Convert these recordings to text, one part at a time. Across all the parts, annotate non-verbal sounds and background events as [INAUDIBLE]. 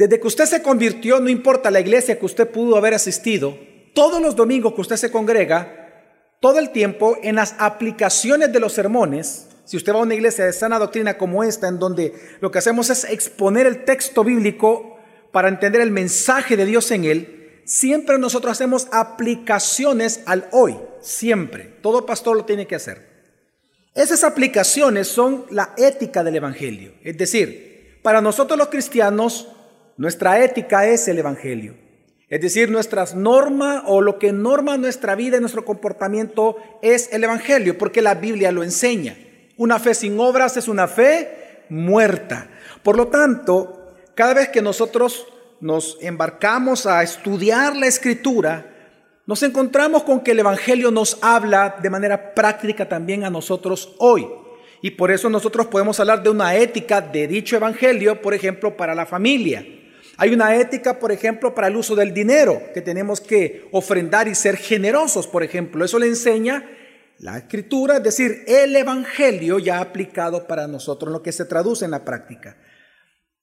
Desde que usted se convirtió, no importa la iglesia que usted pudo haber asistido, todos los domingos que usted se congrega, todo el tiempo en las aplicaciones de los sermones, si usted va a una iglesia de sana doctrina como esta, en donde lo que hacemos es exponer el texto bíblico para entender el mensaje de Dios en él, siempre nosotros hacemos aplicaciones al hoy, siempre. Todo pastor lo tiene que hacer. Esas aplicaciones son la ética del Evangelio. Es decir, para nosotros los cristianos, nuestra ética es el Evangelio. Es decir, nuestras normas o lo que norma nuestra vida y nuestro comportamiento es el Evangelio, porque la Biblia lo enseña. Una fe sin obras es una fe muerta. Por lo tanto, cada vez que nosotros nos embarcamos a estudiar la Escritura, nos encontramos con que el Evangelio nos habla de manera práctica también a nosotros hoy. Y por eso nosotros podemos hablar de una ética de dicho Evangelio, por ejemplo, para la familia. Hay una ética, por ejemplo, para el uso del dinero, que tenemos que ofrendar y ser generosos, por ejemplo. Eso le enseña la escritura, es decir, el Evangelio ya aplicado para nosotros, lo que se traduce en la práctica.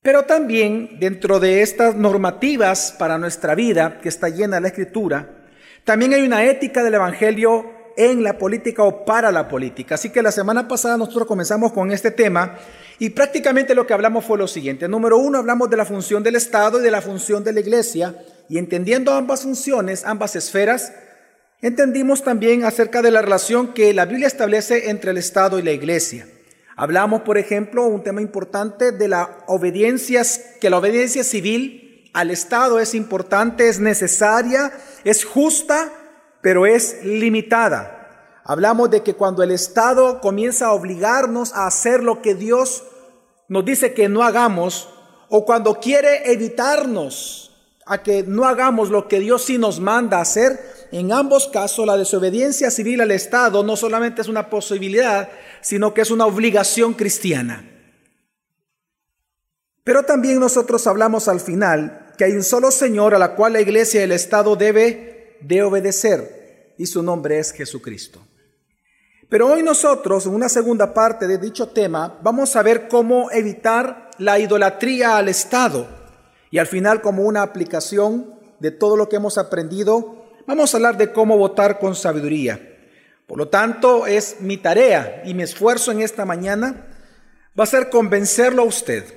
Pero también dentro de estas normativas para nuestra vida, que está llena de la escritura, también hay una ética del Evangelio en la política o para la política. Así que la semana pasada nosotros comenzamos con este tema y prácticamente lo que hablamos fue lo siguiente. Número uno, hablamos de la función del Estado y de la función de la Iglesia y entendiendo ambas funciones, ambas esferas, entendimos también acerca de la relación que la Biblia establece entre el Estado y la Iglesia. Hablamos, por ejemplo, un tema importante de la obediencia, que la obediencia civil al Estado es importante, es necesaria, es justa, pero es limitada. Hablamos de que cuando el Estado comienza a obligarnos a hacer lo que Dios nos dice que no hagamos, o cuando quiere evitarnos a que no hagamos lo que Dios sí nos manda hacer, en ambos casos la desobediencia civil al Estado no solamente es una posibilidad, sino que es una obligación cristiana. Pero también nosotros hablamos al final que hay un solo Señor a la cual la iglesia y el Estado debe de obedecer, y su nombre es Jesucristo. Pero hoy nosotros, en una segunda parte de dicho tema, vamos a ver cómo evitar la idolatría al Estado. Y al final, como una aplicación de todo lo que hemos aprendido, vamos a hablar de cómo votar con sabiduría. Por lo tanto, es mi tarea y mi esfuerzo en esta mañana va a ser convencerlo a usted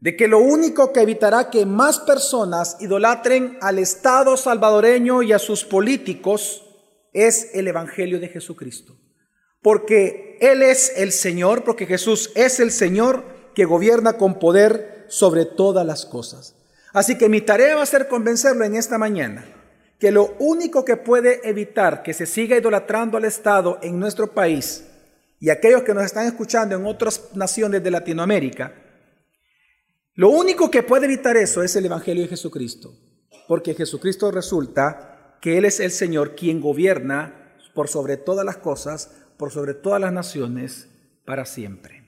de que lo único que evitará que más personas idolatren al Estado salvadoreño y a sus políticos es el Evangelio de Jesucristo. Porque Él es el Señor, porque Jesús es el Señor que gobierna con poder sobre todas las cosas. Así que mi tarea va a ser convencerlo en esta mañana que lo único que puede evitar que se siga idolatrando al Estado en nuestro país y aquellos que nos están escuchando en otras naciones de Latinoamérica, lo único que puede evitar eso es el Evangelio de Jesucristo, porque Jesucristo resulta que Él es el Señor quien gobierna por sobre todas las cosas, por sobre todas las naciones, para siempre.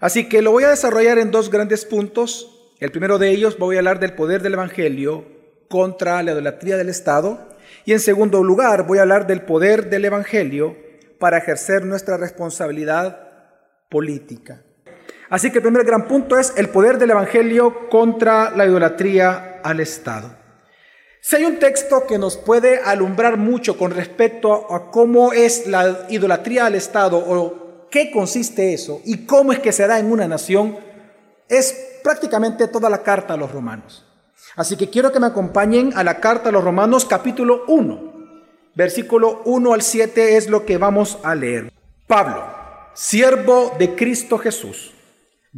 Así que lo voy a desarrollar en dos grandes puntos. El primero de ellos voy a hablar del poder del Evangelio contra la idolatría del Estado. Y en segundo lugar voy a hablar del poder del Evangelio para ejercer nuestra responsabilidad política. Así que el primer gran punto es el poder del Evangelio contra la idolatría al Estado. Si hay un texto que nos puede alumbrar mucho con respecto a cómo es la idolatría al Estado o qué consiste eso y cómo es que se da en una nación, es prácticamente toda la carta a los romanos. Así que quiero que me acompañen a la carta a los romanos capítulo 1. Versículo 1 al 7 es lo que vamos a leer. Pablo, siervo de Cristo Jesús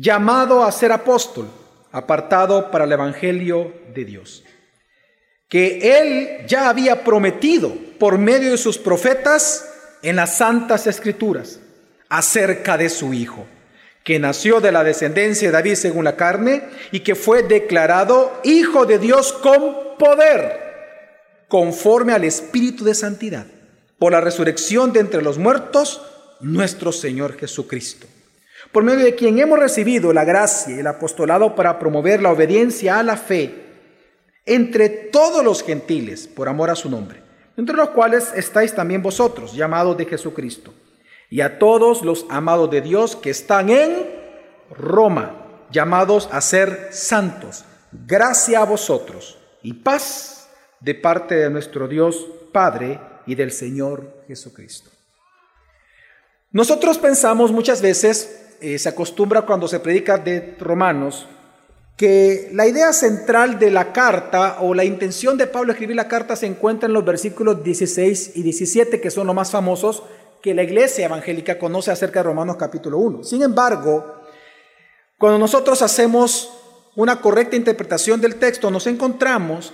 llamado a ser apóstol, apartado para el Evangelio de Dios, que él ya había prometido por medio de sus profetas en las santas escrituras acerca de su Hijo, que nació de la descendencia de David según la carne y que fue declarado Hijo de Dios con poder, conforme al Espíritu de Santidad, por la resurrección de entre los muertos, nuestro Señor Jesucristo por medio de quien hemos recibido la gracia y el apostolado para promover la obediencia a la fe entre todos los gentiles por amor a su nombre, entre los cuales estáis también vosotros, llamados de Jesucristo, y a todos los amados de Dios que están en Roma, llamados a ser santos. Gracia a vosotros y paz de parte de nuestro Dios Padre y del Señor Jesucristo. Nosotros pensamos muchas veces, eh, se acostumbra cuando se predica de Romanos, que la idea central de la carta o la intención de Pablo escribir la carta se encuentra en los versículos 16 y 17, que son los más famosos que la iglesia evangélica conoce acerca de Romanos capítulo 1. Sin embargo, cuando nosotros hacemos una correcta interpretación del texto, nos encontramos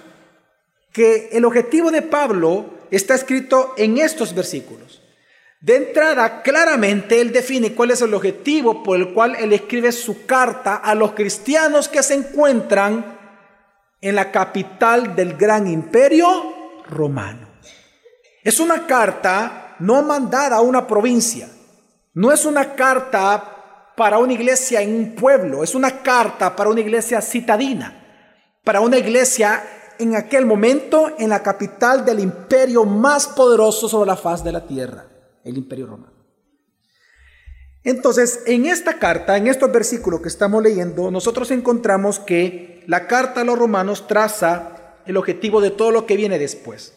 que el objetivo de Pablo está escrito en estos versículos. De entrada, claramente él define cuál es el objetivo por el cual él escribe su carta a los cristianos que se encuentran en la capital del gran imperio romano. Es una carta no mandada a una provincia, no es una carta para una iglesia en un pueblo, es una carta para una iglesia citadina, para una iglesia en aquel momento en la capital del imperio más poderoso sobre la faz de la tierra el imperio romano. Entonces, en esta carta, en estos versículos que estamos leyendo, nosotros encontramos que la carta a los romanos traza el objetivo de todo lo que viene después.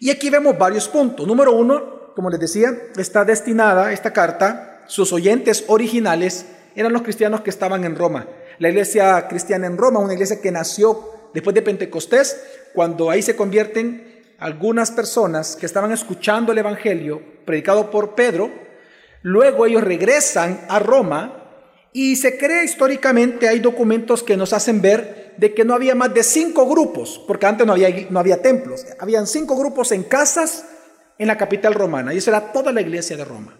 Y aquí vemos varios puntos. Número uno, como les decía, está destinada esta carta, sus oyentes originales eran los cristianos que estaban en Roma. La iglesia cristiana en Roma, una iglesia que nació después de Pentecostés, cuando ahí se convierten algunas personas que estaban escuchando el Evangelio predicado por Pedro, luego ellos regresan a Roma y se cree históricamente, hay documentos que nos hacen ver de que no había más de cinco grupos, porque antes no había, no había templos, habían cinco grupos en casas en la capital romana y eso era toda la iglesia de Roma.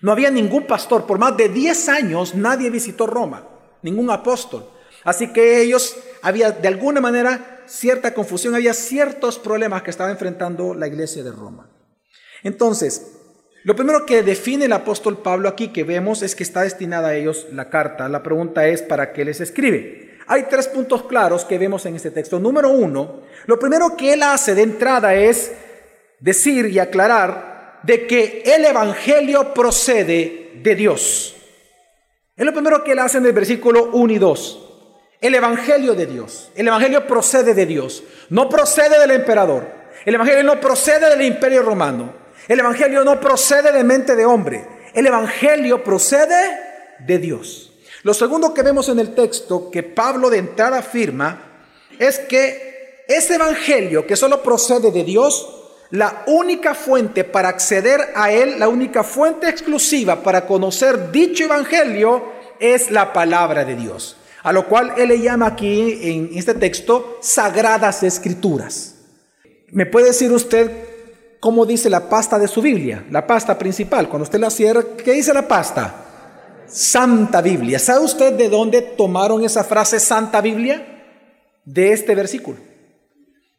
No había ningún pastor, por más de 10 años nadie visitó Roma, ningún apóstol. Así que ellos había de alguna manera cierta confusión, había ciertos problemas que estaba enfrentando la iglesia de Roma. Entonces, lo primero que define el apóstol Pablo aquí que vemos es que está destinada a ellos la carta. La pregunta es, ¿para qué les escribe? Hay tres puntos claros que vemos en este texto. Número uno, lo primero que él hace de entrada es decir y aclarar de que el Evangelio procede de Dios. Es lo primero que él hace en el versículo 1 y 2. El Evangelio de Dios. El Evangelio procede de Dios. No procede del emperador. El Evangelio no procede del imperio romano. El Evangelio no procede de mente de hombre. El Evangelio procede de Dios. Lo segundo que vemos en el texto que Pablo de entrada afirma es que ese Evangelio que solo procede de Dios, la única fuente para acceder a él, la única fuente exclusiva para conocer dicho Evangelio es la palabra de Dios a lo cual él le llama aquí en este texto sagradas escrituras. ¿Me puede decir usted cómo dice la pasta de su Biblia? La pasta principal, cuando usted la cierra, ¿qué dice la pasta? Santa Biblia. ¿Sabe usted de dónde tomaron esa frase Santa Biblia? De este versículo.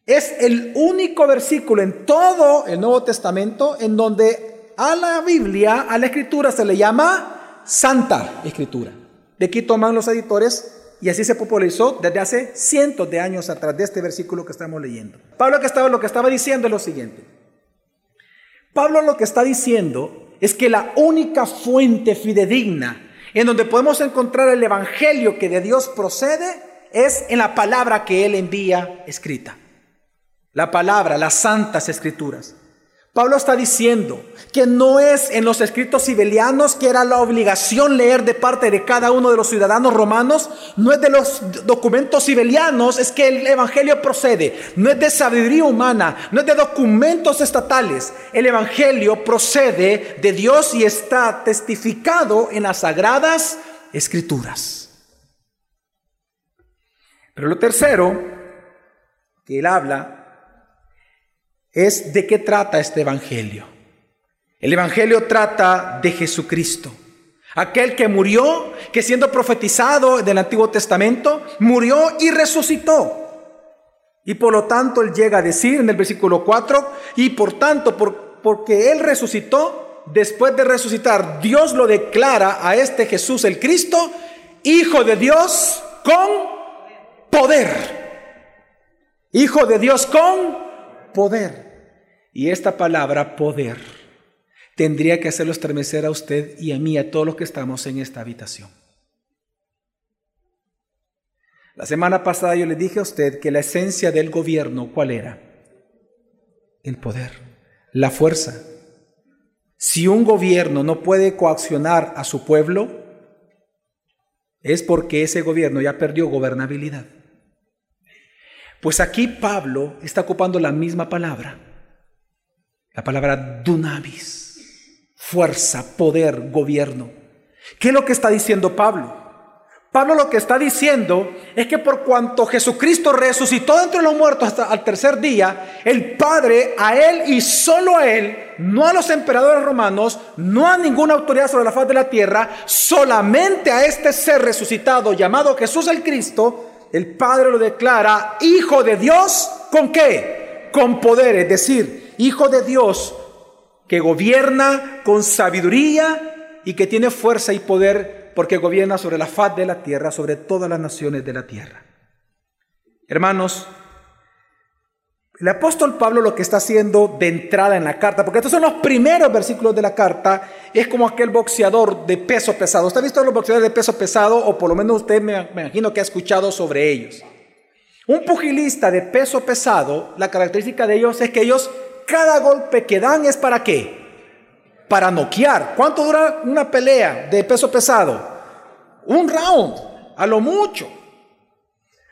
Es el único versículo en todo el Nuevo Testamento en donde a la Biblia, a la escritura se le llama Santa Escritura. De aquí toman los editores y así se popularizó desde hace cientos de años atrás de este versículo que estamos leyendo. Pablo que estaba, lo que estaba diciendo es lo siguiente. Pablo lo que está diciendo es que la única fuente fidedigna en donde podemos encontrar el evangelio que de Dios procede es en la palabra que él envía escrita. La palabra, las santas escrituras. Pablo está diciendo que no es en los escritos sibelianos que era la obligación leer de parte de cada uno de los ciudadanos romanos, no es de los documentos sibelianos, es que el Evangelio procede, no es de sabiduría humana, no es de documentos estatales, el Evangelio procede de Dios y está testificado en las sagradas escrituras. Pero lo tercero que él habla es de qué trata este Evangelio. El Evangelio trata de Jesucristo, aquel que murió, que siendo profetizado del Antiguo Testamento, murió y resucitó. Y por lo tanto él llega a decir en el versículo 4, y por tanto, porque él resucitó, después de resucitar, Dios lo declara a este Jesús el Cristo, Hijo de Dios con poder. Hijo de Dios con poder. Y esta palabra poder tendría que hacerlo estremecer a usted y a mí, a todos los que estamos en esta habitación. La semana pasada yo le dije a usted que la esencia del gobierno, ¿cuál era? El poder, la fuerza. Si un gobierno no puede coaccionar a su pueblo, es porque ese gobierno ya perdió gobernabilidad. Pues aquí Pablo está ocupando la misma palabra, la palabra dunamis, fuerza, poder, gobierno. ¿Qué es lo que está diciendo Pablo? Pablo lo que está diciendo es que por cuanto Jesucristo resucitó entre los muertos hasta al tercer día, el Padre a Él y solo a Él, no a los emperadores romanos, no a ninguna autoridad sobre la faz de la tierra, solamente a este ser resucitado llamado Jesús el Cristo, el Padre lo declara Hijo de Dios, ¿con qué? Con poder, es decir, Hijo de Dios que gobierna con sabiduría y que tiene fuerza y poder porque gobierna sobre la faz de la tierra, sobre todas las naciones de la tierra. Hermanos, el apóstol Pablo lo que está haciendo de entrada en la carta, porque estos son los primeros versículos de la carta, es como aquel boxeador de peso pesado. ¿Usted ha visto los boxeadores de peso pesado? O por lo menos usted me, imagino que ha escuchado sobre ellos. Un pugilista de peso pesado, la característica de ellos es que ellos, cada golpe que dan es para qué? para noquear. ¿Cuánto dura una pelea de peso pesado? Un round, a lo mucho.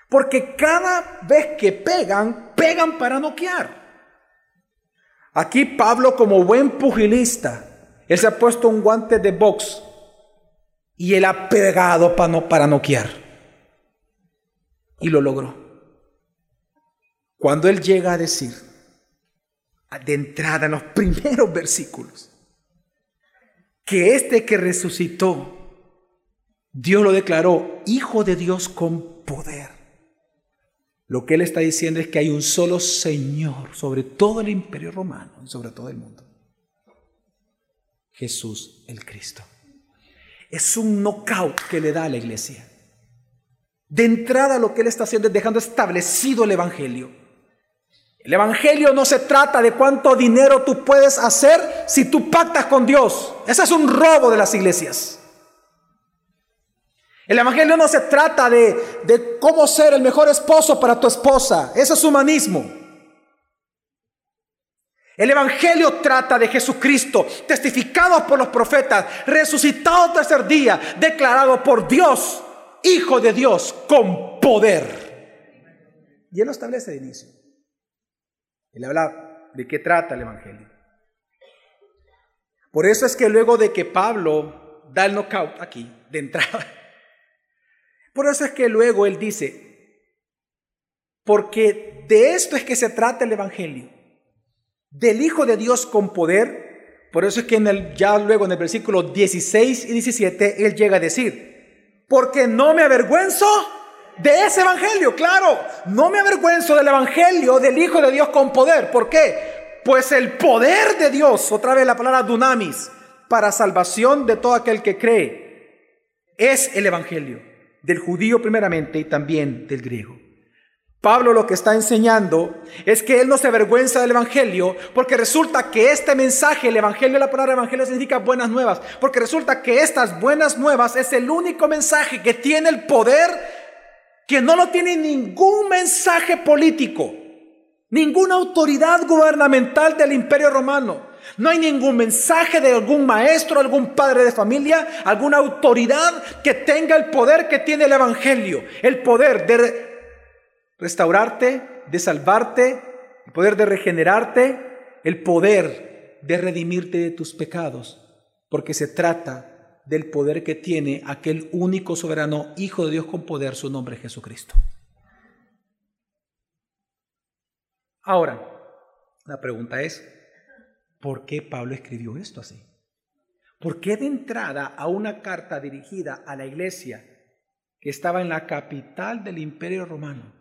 Porque cada vez que pegan, pegan para noquear. Aquí Pablo como buen pugilista, él se ha puesto un guante de box y él ha pegado para, no, para noquear. Y lo logró. Cuando él llega a decir, de entrada en los [LAUGHS] primeros versículos, que este que resucitó, Dios lo declaró Hijo de Dios con poder. Lo que él está diciendo es que hay un solo Señor sobre todo el imperio romano y sobre todo el mundo. Jesús el Cristo. Es un knockout que le da a la iglesia. De entrada lo que él está haciendo es dejando establecido el Evangelio. El Evangelio no se trata de cuánto dinero tú puedes hacer si tú pactas con Dios. Ese es un robo de las iglesias. El Evangelio no se trata de, de cómo ser el mejor esposo para tu esposa. Eso es humanismo. El Evangelio trata de Jesucristo, testificado por los profetas, resucitado tercer día, declarado por Dios, Hijo de Dios, con poder. Y Él lo establece de inicio. Él habla de qué trata el Evangelio. Por eso es que luego de que Pablo da el knockout aquí, de entrada, por eso es que luego él dice, porque de esto es que se trata el Evangelio, del Hijo de Dios con poder, por eso es que en el, ya luego en el versículo 16 y 17 él llega a decir, porque no me avergüenzo de ese evangelio, claro. No me avergüenzo del evangelio del Hijo de Dios con poder. ¿Por qué? Pues el poder de Dios, otra vez la palabra dunamis, para salvación de todo aquel que cree, es el evangelio del judío primeramente y también del griego. Pablo lo que está enseñando es que él no se avergüenza del Evangelio porque resulta que este mensaje, el Evangelio, la palabra Evangelio significa buenas nuevas, porque resulta que estas buenas nuevas es el único mensaje que tiene el poder que no lo tiene ningún mensaje político, ninguna autoridad gubernamental del imperio romano. No hay ningún mensaje de algún maestro, algún padre de familia, alguna autoridad que tenga el poder que tiene el Evangelio. El poder de restaurarte, de salvarte, el poder de regenerarte, el poder de redimirte de tus pecados. Porque se trata del poder que tiene aquel único soberano Hijo de Dios con poder, su nombre es Jesucristo. Ahora, la pregunta es, ¿por qué Pablo escribió esto así? ¿Por qué de entrada a una carta dirigida a la iglesia que estaba en la capital del imperio romano?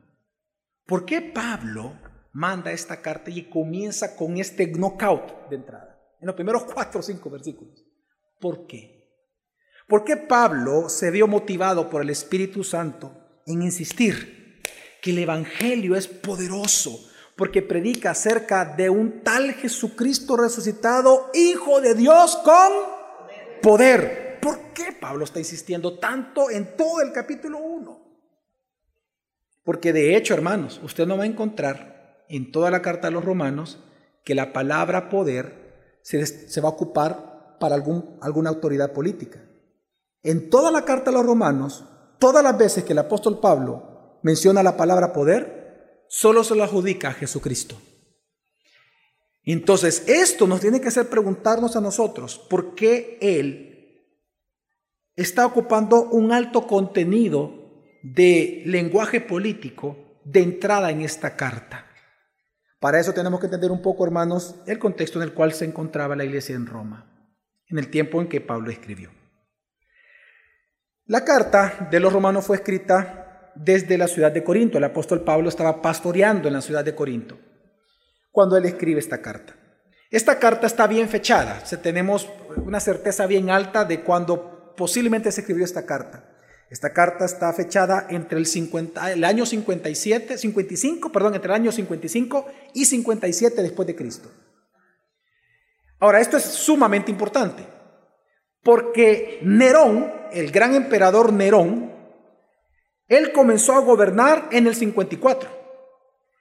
¿Por qué Pablo manda esta carta y comienza con este knockout de entrada? En los primeros cuatro o cinco versículos. ¿Por qué? ¿Por qué Pablo se vio motivado por el Espíritu Santo en insistir que el Evangelio es poderoso? Porque predica acerca de un tal Jesucristo resucitado, Hijo de Dios con poder. ¿Por qué Pablo está insistiendo tanto en todo el capítulo 1? Porque de hecho, hermanos, usted no va a encontrar en toda la carta de los romanos que la palabra poder se, se va a ocupar para algún, alguna autoridad política. En toda la carta de los romanos, todas las veces que el apóstol Pablo menciona la palabra poder, solo se lo adjudica a Jesucristo. Entonces, esto nos tiene que hacer preguntarnos a nosotros, ¿por qué Él está ocupando un alto contenido de lenguaje político de entrada en esta carta? Para eso tenemos que entender un poco, hermanos, el contexto en el cual se encontraba la iglesia en Roma, en el tiempo en que Pablo escribió. La carta de los romanos fue escrita desde la ciudad de Corinto. El apóstol Pablo estaba pastoreando en la ciudad de Corinto cuando él escribe esta carta. Esta carta está bien fechada, tenemos una certeza bien alta de cuando posiblemente se escribió esta carta. Esta carta está fechada entre el, 50, el año 57, 55, perdón, entre el año 55 y 57 después de Cristo. Ahora, esto es sumamente importante, porque Nerón, el gran emperador Nerón, él comenzó a gobernar en el 54.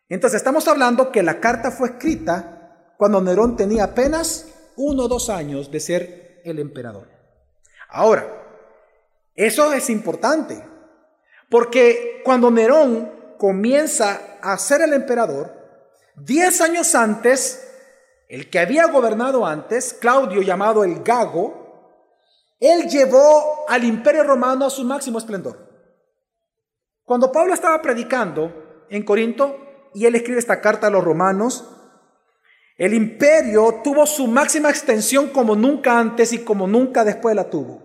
Entonces estamos hablando que la carta fue escrita cuando Nerón tenía apenas uno o dos años de ser el emperador. Ahora, eso es importante, porque cuando Nerón comienza a ser el emperador, diez años antes, el que había gobernado antes, Claudio llamado el Gago, él llevó al imperio romano a su máximo esplendor. Cuando Pablo estaba predicando en Corinto, y él escribe esta carta a los romanos, el imperio tuvo su máxima extensión como nunca antes y como nunca después la tuvo.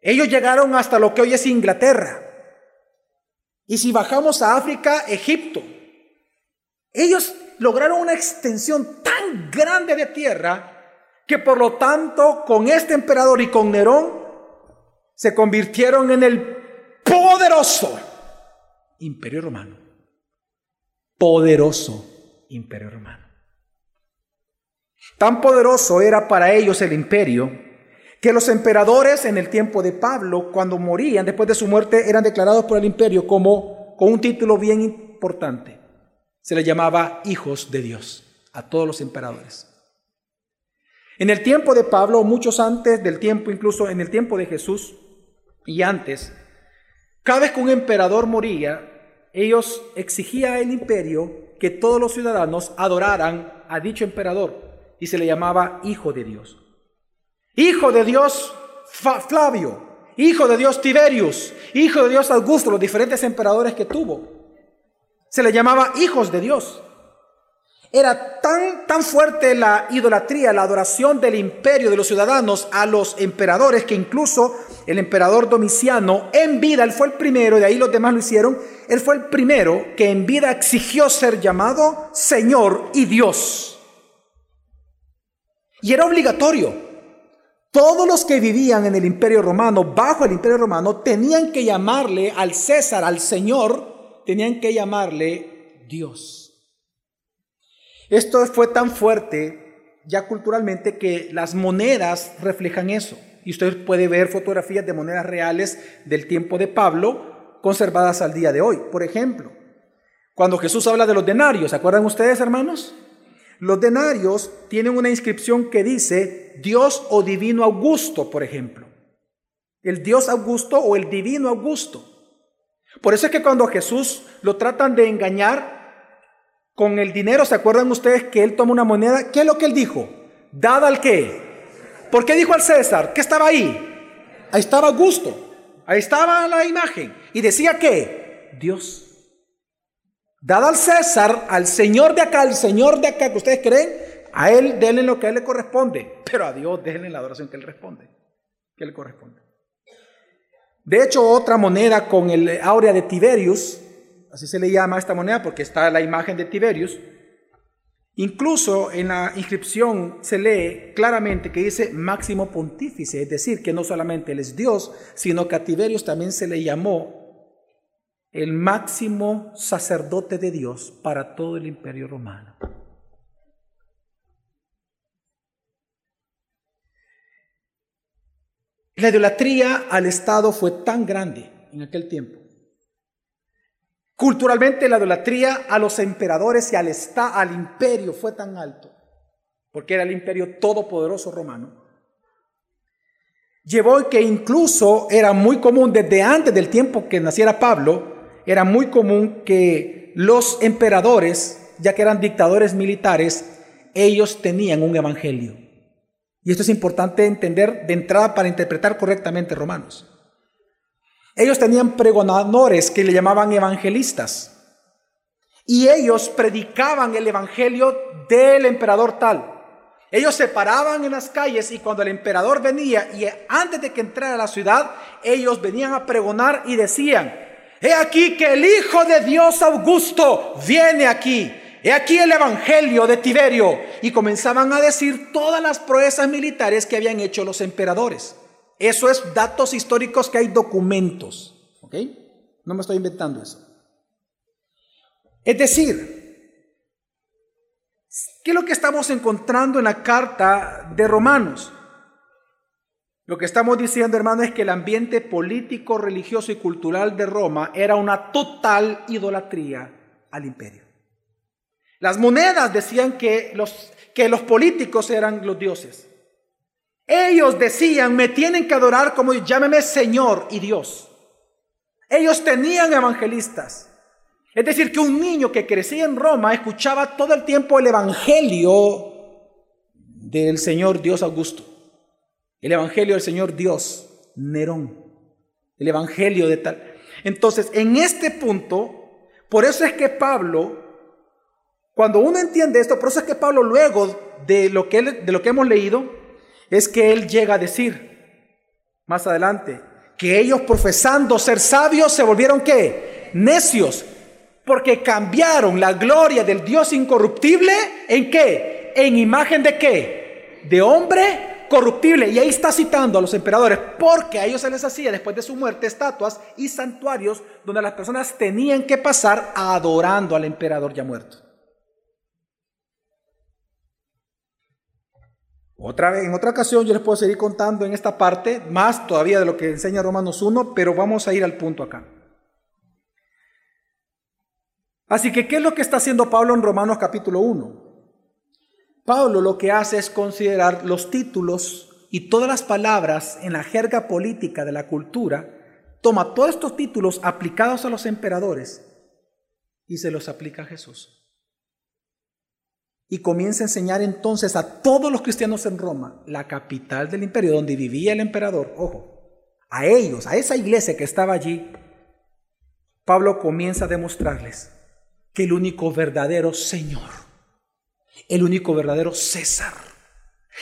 Ellos llegaron hasta lo que hoy es Inglaterra. Y si bajamos a África, Egipto. Ellos lograron una extensión tan grande de tierra que por lo tanto con este emperador y con Nerón se convirtieron en el poderoso imperio romano poderoso imperio romano. Tan poderoso era para ellos el imperio que los emperadores en el tiempo de Pablo, cuando morían después de su muerte, eran declarados por el imperio como con un título bien importante. Se les llamaba hijos de Dios a todos los emperadores. En el tiempo de Pablo, muchos antes del tiempo, incluso en el tiempo de Jesús y antes, cada vez que un emperador moría, ellos exigían al imperio que todos los ciudadanos adoraran a dicho emperador y se le llamaba hijo de Dios. Hijo de Dios Flavio, hijo de Dios Tiberius, hijo de Dios Augusto, los diferentes emperadores que tuvo. Se le llamaba hijos de Dios. Era tan, tan fuerte la idolatría, la adoración del imperio de los ciudadanos a los emperadores, que incluso el emperador Domiciano en vida, él fue el primero, de ahí los demás lo hicieron, él fue el primero que en vida exigió ser llamado Señor y Dios. Y era obligatorio. Todos los que vivían en el imperio romano, bajo el imperio romano, tenían que llamarle al César, al Señor, tenían que llamarle Dios. Esto fue tan fuerte ya culturalmente que las monedas reflejan eso. Y usted puede ver fotografías de monedas reales del tiempo de Pablo conservadas al día de hoy. Por ejemplo, cuando Jesús habla de los denarios, ¿se acuerdan ustedes, hermanos? Los denarios tienen una inscripción que dice Dios o Divino Augusto, por ejemplo. El Dios Augusto o el Divino Augusto. Por eso es que cuando Jesús lo tratan de engañar, con el dinero, ¿se acuerdan ustedes que él toma una moneda? ¿Qué es lo que él dijo? ¿Dada al qué? ¿Por qué dijo al César? ¿Qué estaba ahí? Ahí estaba Augusto. Ahí estaba la imagen. Y decía que Dios. Dada al César, al Señor de acá, al Señor de acá, que ustedes creen, a él denle lo que a él le corresponde. Pero a Dios denle la adoración que él responde. Que le corresponde. De hecho, otra moneda con el áurea de Tiberius, así se le llama esta moneda porque está la imagen de Tiberius. Incluso en la inscripción se lee claramente que dice máximo pontífice, es decir, que no solamente él es Dios, sino que a Tiberius también se le llamó el máximo sacerdote de Dios para todo el imperio romano. La idolatría al Estado fue tan grande en aquel tiempo Culturalmente la idolatría a los emperadores y al, al imperio fue tan alto, porque era el imperio todopoderoso romano, llevó que incluso era muy común desde antes del tiempo que naciera Pablo, era muy común que los emperadores, ya que eran dictadores militares, ellos tenían un evangelio. Y esto es importante entender de entrada para interpretar correctamente Romanos. Ellos tenían pregonadores que le llamaban evangelistas. Y ellos predicaban el evangelio del emperador tal. Ellos se paraban en las calles y cuando el emperador venía y antes de que entrara a la ciudad, ellos venían a pregonar y decían, he aquí que el Hijo de Dios Augusto viene aquí. He aquí el Evangelio de Tiberio. Y comenzaban a decir todas las proezas militares que habían hecho los emperadores. Eso es datos históricos que hay documentos. ¿Ok? No me estoy inventando eso. Es decir, ¿qué es lo que estamos encontrando en la carta de Romanos? Lo que estamos diciendo, hermano, es que el ambiente político, religioso y cultural de Roma era una total idolatría al imperio. Las monedas decían que los, que los políticos eran los dioses. Ellos decían, me tienen que adorar como llámeme Señor y Dios. Ellos tenían evangelistas. Es decir, que un niño que crecía en Roma escuchaba todo el tiempo el evangelio del Señor Dios Augusto. El evangelio del Señor Dios Nerón. El evangelio de tal. Entonces, en este punto, por eso es que Pablo cuando uno entiende esto, por eso es que Pablo luego de lo que, de lo que hemos leído, es que él llega a decir más adelante, que ellos profesando ser sabios se volvieron qué? Necios, porque cambiaron la gloria del Dios incorruptible en qué? En imagen de qué? De hombre corruptible. Y ahí está citando a los emperadores, porque a ellos se les hacía después de su muerte estatuas y santuarios donde las personas tenían que pasar adorando al emperador ya muerto. Otra vez, en otra ocasión yo les puedo seguir contando en esta parte más todavía de lo que enseña Romanos 1, pero vamos a ir al punto acá. Así que, ¿qué es lo que está haciendo Pablo en Romanos capítulo 1? Pablo lo que hace es considerar los títulos y todas las palabras en la jerga política de la cultura, toma todos estos títulos aplicados a los emperadores y se los aplica a Jesús y comienza a enseñar entonces a todos los cristianos en Roma, la capital del imperio, donde vivía el emperador, ojo, a ellos, a esa iglesia que estaba allí, Pablo comienza a demostrarles que el único verdadero Señor, el único verdadero César,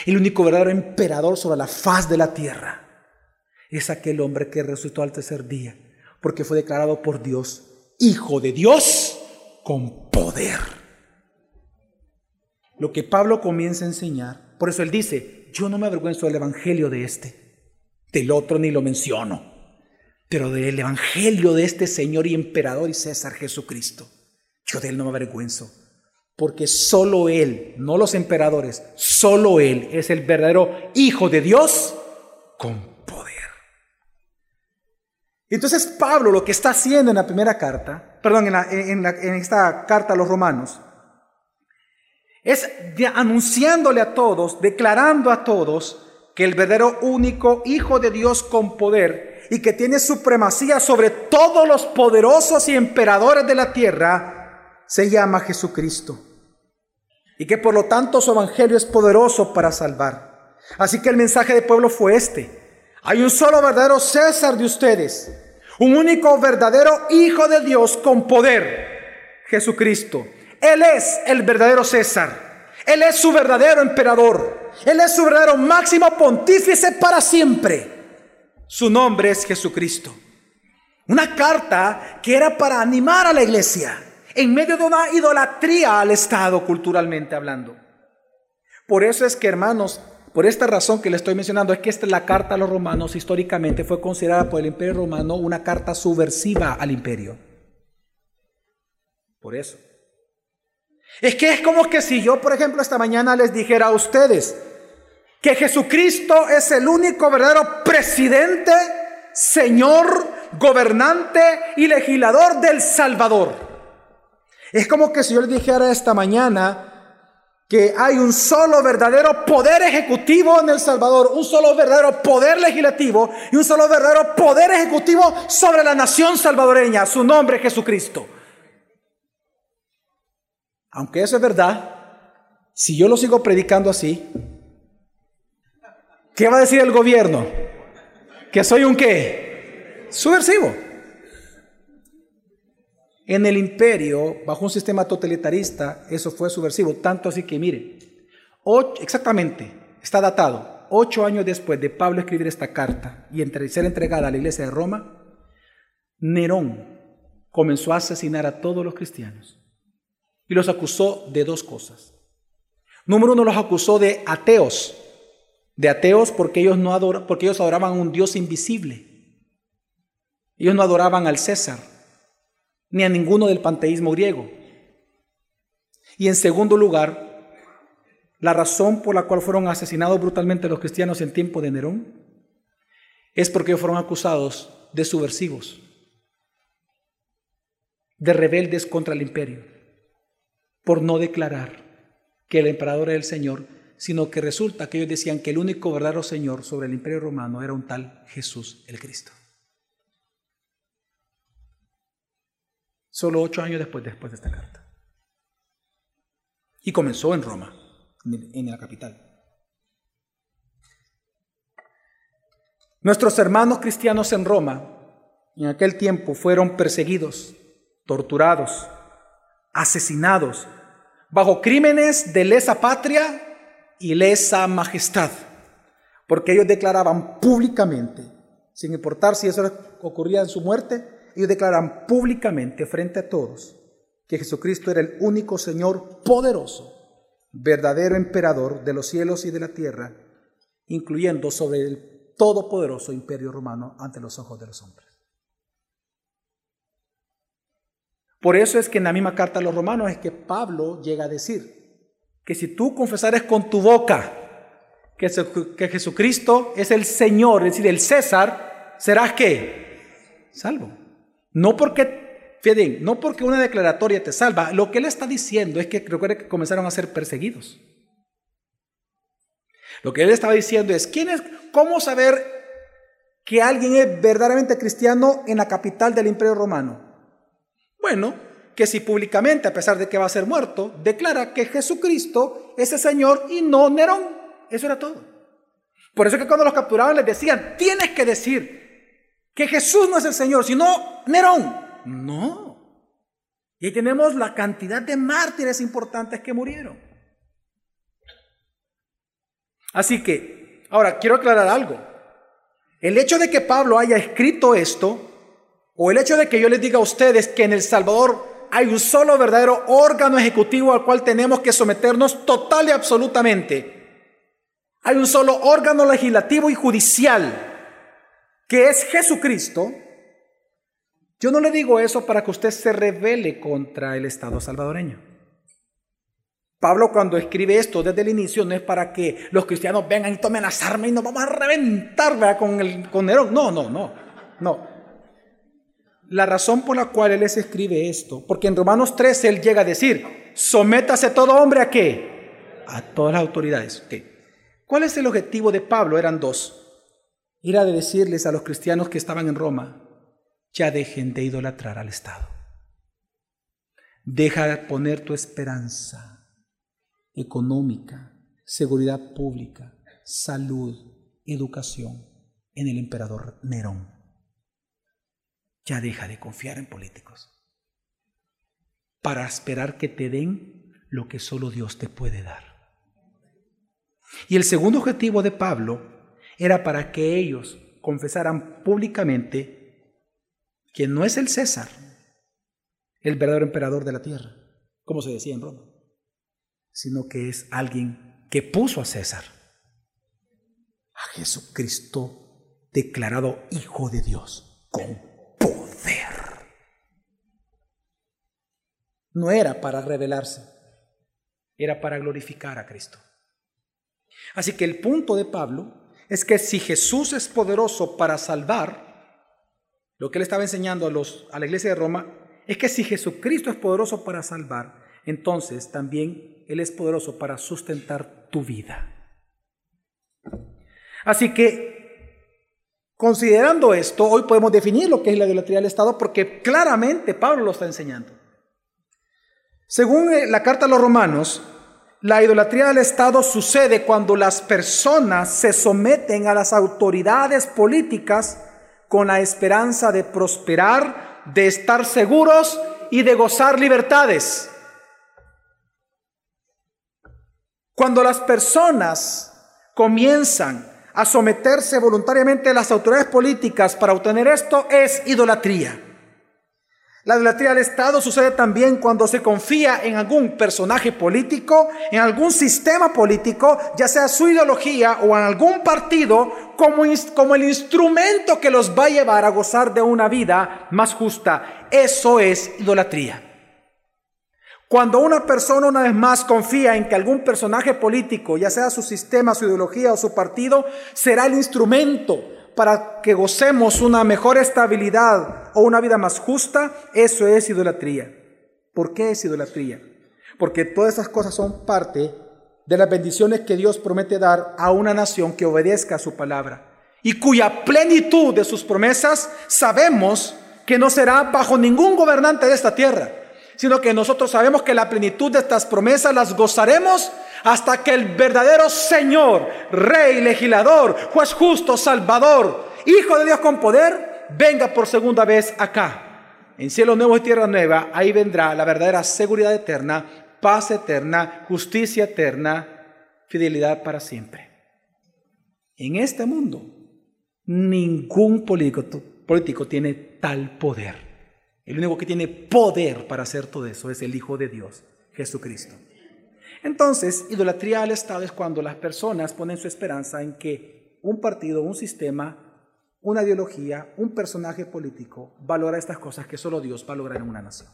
el único verdadero emperador sobre la faz de la tierra, es aquel hombre que resucitó al tercer día, porque fue declarado por Dios Hijo de Dios con poder lo que Pablo comienza a enseñar. Por eso él dice, yo no me avergüenzo del evangelio de este, del otro ni lo menciono, pero del evangelio de este Señor y emperador y César Jesucristo. Yo de él no me avergüenzo, porque solo él, no los emperadores, solo él es el verdadero Hijo de Dios con poder. Entonces Pablo lo que está haciendo en la primera carta, perdón, en, en esta carta a los romanos, es anunciándole a todos, declarando a todos que el verdadero único Hijo de Dios con poder y que tiene supremacía sobre todos los poderosos y emperadores de la tierra, se llama Jesucristo. Y que por lo tanto su evangelio es poderoso para salvar. Así que el mensaje del pueblo fue este. Hay un solo verdadero César de ustedes, un único verdadero Hijo de Dios con poder, Jesucristo. Él es el verdadero César. Él es su verdadero emperador. Él es su verdadero máximo pontífice para siempre. Su nombre es Jesucristo. Una carta que era para animar a la iglesia en medio de una idolatría al Estado culturalmente hablando. Por eso es que, hermanos, por esta razón que le estoy mencionando, es que esta es la carta a los romanos históricamente fue considerada por el imperio romano una carta subversiva al imperio. Por eso. Es que es como que si yo, por ejemplo, esta mañana les dijera a ustedes que Jesucristo es el único verdadero presidente, Señor gobernante y legislador del Salvador. Es como que si yo le dijera esta mañana que hay un solo verdadero poder ejecutivo en El Salvador, un solo verdadero poder legislativo y un solo verdadero poder ejecutivo sobre la nación salvadoreña. Su nombre es Jesucristo. Aunque eso es verdad, si yo lo sigo predicando así, ¿qué va a decir el gobierno? ¿Que soy un qué? Subversivo. En el imperio, bajo un sistema totalitarista, eso fue subversivo, tanto así que mire, exactamente, está datado, ocho años después de Pablo escribir esta carta y ser entregada a la iglesia de Roma, Nerón comenzó a asesinar a todos los cristianos y los acusó de dos cosas. Número uno, los acusó de ateos. De ateos porque ellos, no porque ellos adoraban a un Dios invisible. Ellos no adoraban al César, ni a ninguno del panteísmo griego. Y en segundo lugar, la razón por la cual fueron asesinados brutalmente los cristianos en tiempo de Nerón es porque fueron acusados de subversivos, de rebeldes contra el imperio, por no declarar que el emperador era el Señor, sino que resulta que ellos decían que el único verdadero Señor sobre el imperio romano era un tal Jesús el Cristo. Solo ocho años después, después de esta carta. Y comenzó en Roma, en la capital. Nuestros hermanos cristianos en Roma en aquel tiempo fueron perseguidos, torturados, asesinados bajo crímenes de lesa patria y lesa majestad, porque ellos declaraban públicamente, sin importar si eso ocurría en su muerte, ellos declaraban públicamente frente a todos que Jesucristo era el único Señor poderoso, verdadero emperador de los cielos y de la tierra, incluyendo sobre el todopoderoso imperio romano ante los ojos de los hombres. Por eso es que en la misma carta a los romanos es que Pablo llega a decir que si tú confesares con tu boca que, Jesucristo es el Señor, es decir, el César, serás que salvo. No porque, fíjense, no porque una declaratoria te salva, lo que él está diciendo es que recuerde que comenzaron a ser perseguidos. Lo que él estaba diciendo es, ¿quién es, ¿cómo saber que alguien es verdaderamente cristiano en la capital del imperio romano? Bueno, que si públicamente, a pesar de que va a ser muerto, declara que Jesucristo es el Señor y no Nerón. Eso era todo. Por eso que cuando los capturaban les decían, tienes que decir que Jesús no es el Señor, sino Nerón. No. Y ahí tenemos la cantidad de mártires importantes que murieron. Así que, ahora quiero aclarar algo. El hecho de que Pablo haya escrito esto o el hecho de que yo les diga a ustedes que en El Salvador hay un solo verdadero órgano ejecutivo al cual tenemos que someternos total y absolutamente. Hay un solo órgano legislativo y judicial, que es Jesucristo. Yo no le digo eso para que usted se rebele contra el Estado salvadoreño. Pablo cuando escribe esto desde el inicio no es para que los cristianos vengan y tomen las armas y nos vamos a reventar con, el, con Nerón. No, no, no, no. La razón por la cual él les escribe esto, porque en Romanos 13 él llega a decir, sométase todo hombre a qué? A todas las autoridades. ¿Cuál es el objetivo de Pablo? Eran dos. Era de decirles a los cristianos que estaban en Roma, ya dejen de idolatrar al Estado. Deja de poner tu esperanza económica, seguridad pública, salud, educación en el emperador Nerón ya deja de confiar en políticos para esperar que te den lo que solo Dios te puede dar. Y el segundo objetivo de Pablo era para que ellos confesaran públicamente que no es el César el verdadero emperador de la tierra, como se decía en Roma, sino que es alguien que puso a César, a Jesucristo declarado Hijo de Dios, con no era para revelarse, era para glorificar a Cristo. Así que el punto de Pablo es que si Jesús es poderoso para salvar, lo que él estaba enseñando a, los, a la iglesia de Roma, es que si Jesucristo es poderoso para salvar, entonces también Él es poderoso para sustentar tu vida. Así que, considerando esto, hoy podemos definir lo que es la idolatría del Estado porque claramente Pablo lo está enseñando. Según eh, la carta a los romanos, la idolatría del Estado sucede cuando las personas se someten a las autoridades políticas con la esperanza de prosperar, de estar seguros y de gozar libertades. Cuando las personas comienzan a someterse voluntariamente a las autoridades políticas para obtener esto, es idolatría. La idolatría del Estado sucede también cuando se confía en algún personaje político, en algún sistema político, ya sea su ideología o en algún partido, como, como el instrumento que los va a llevar a gozar de una vida más justa. Eso es idolatría. Cuando una persona una vez más confía en que algún personaje político, ya sea su sistema, su ideología o su partido, será el instrumento para que gocemos una mejor estabilidad o una vida más justa, eso es idolatría. ¿Por qué es idolatría? Porque todas esas cosas son parte de las bendiciones que Dios promete dar a una nación que obedezca a su palabra y cuya plenitud de sus promesas sabemos que no será bajo ningún gobernante de esta tierra sino que nosotros sabemos que la plenitud de estas promesas las gozaremos hasta que el verdadero Señor, Rey, legislador, juez justo, Salvador, Hijo de Dios con poder, venga por segunda vez acá. En cielo nuevo y tierra nueva, ahí vendrá la verdadera seguridad eterna, paz eterna, justicia eterna, fidelidad para siempre. En este mundo, ningún político, político tiene tal poder. El único que tiene poder para hacer todo eso es el Hijo de Dios, Jesucristo. Entonces, idolatría al Estado es cuando las personas ponen su esperanza en que un partido, un sistema, una ideología, un personaje político valora estas cosas que solo Dios va a lograr en una nación.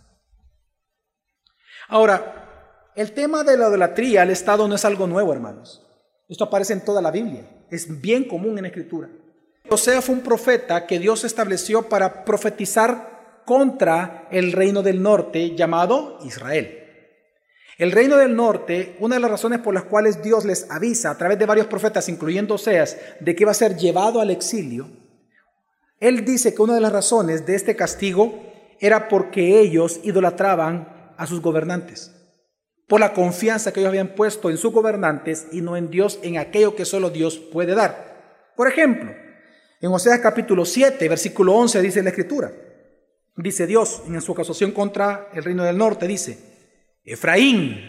Ahora, el tema de la idolatría al Estado no es algo nuevo, hermanos. Esto aparece en toda la Biblia. Es bien común en la Escritura. José fue un profeta que Dios estableció para profetizar contra el reino del norte llamado Israel. El reino del norte, una de las razones por las cuales Dios les avisa a través de varios profetas, incluyendo Oseas, de que iba a ser llevado al exilio, él dice que una de las razones de este castigo era porque ellos idolatraban a sus gobernantes, por la confianza que ellos habían puesto en sus gobernantes y no en Dios, en aquello que solo Dios puede dar. Por ejemplo, en Oseas capítulo 7, versículo 11 dice la escritura, Dice Dios en su acusación contra el reino del norte, dice, Efraín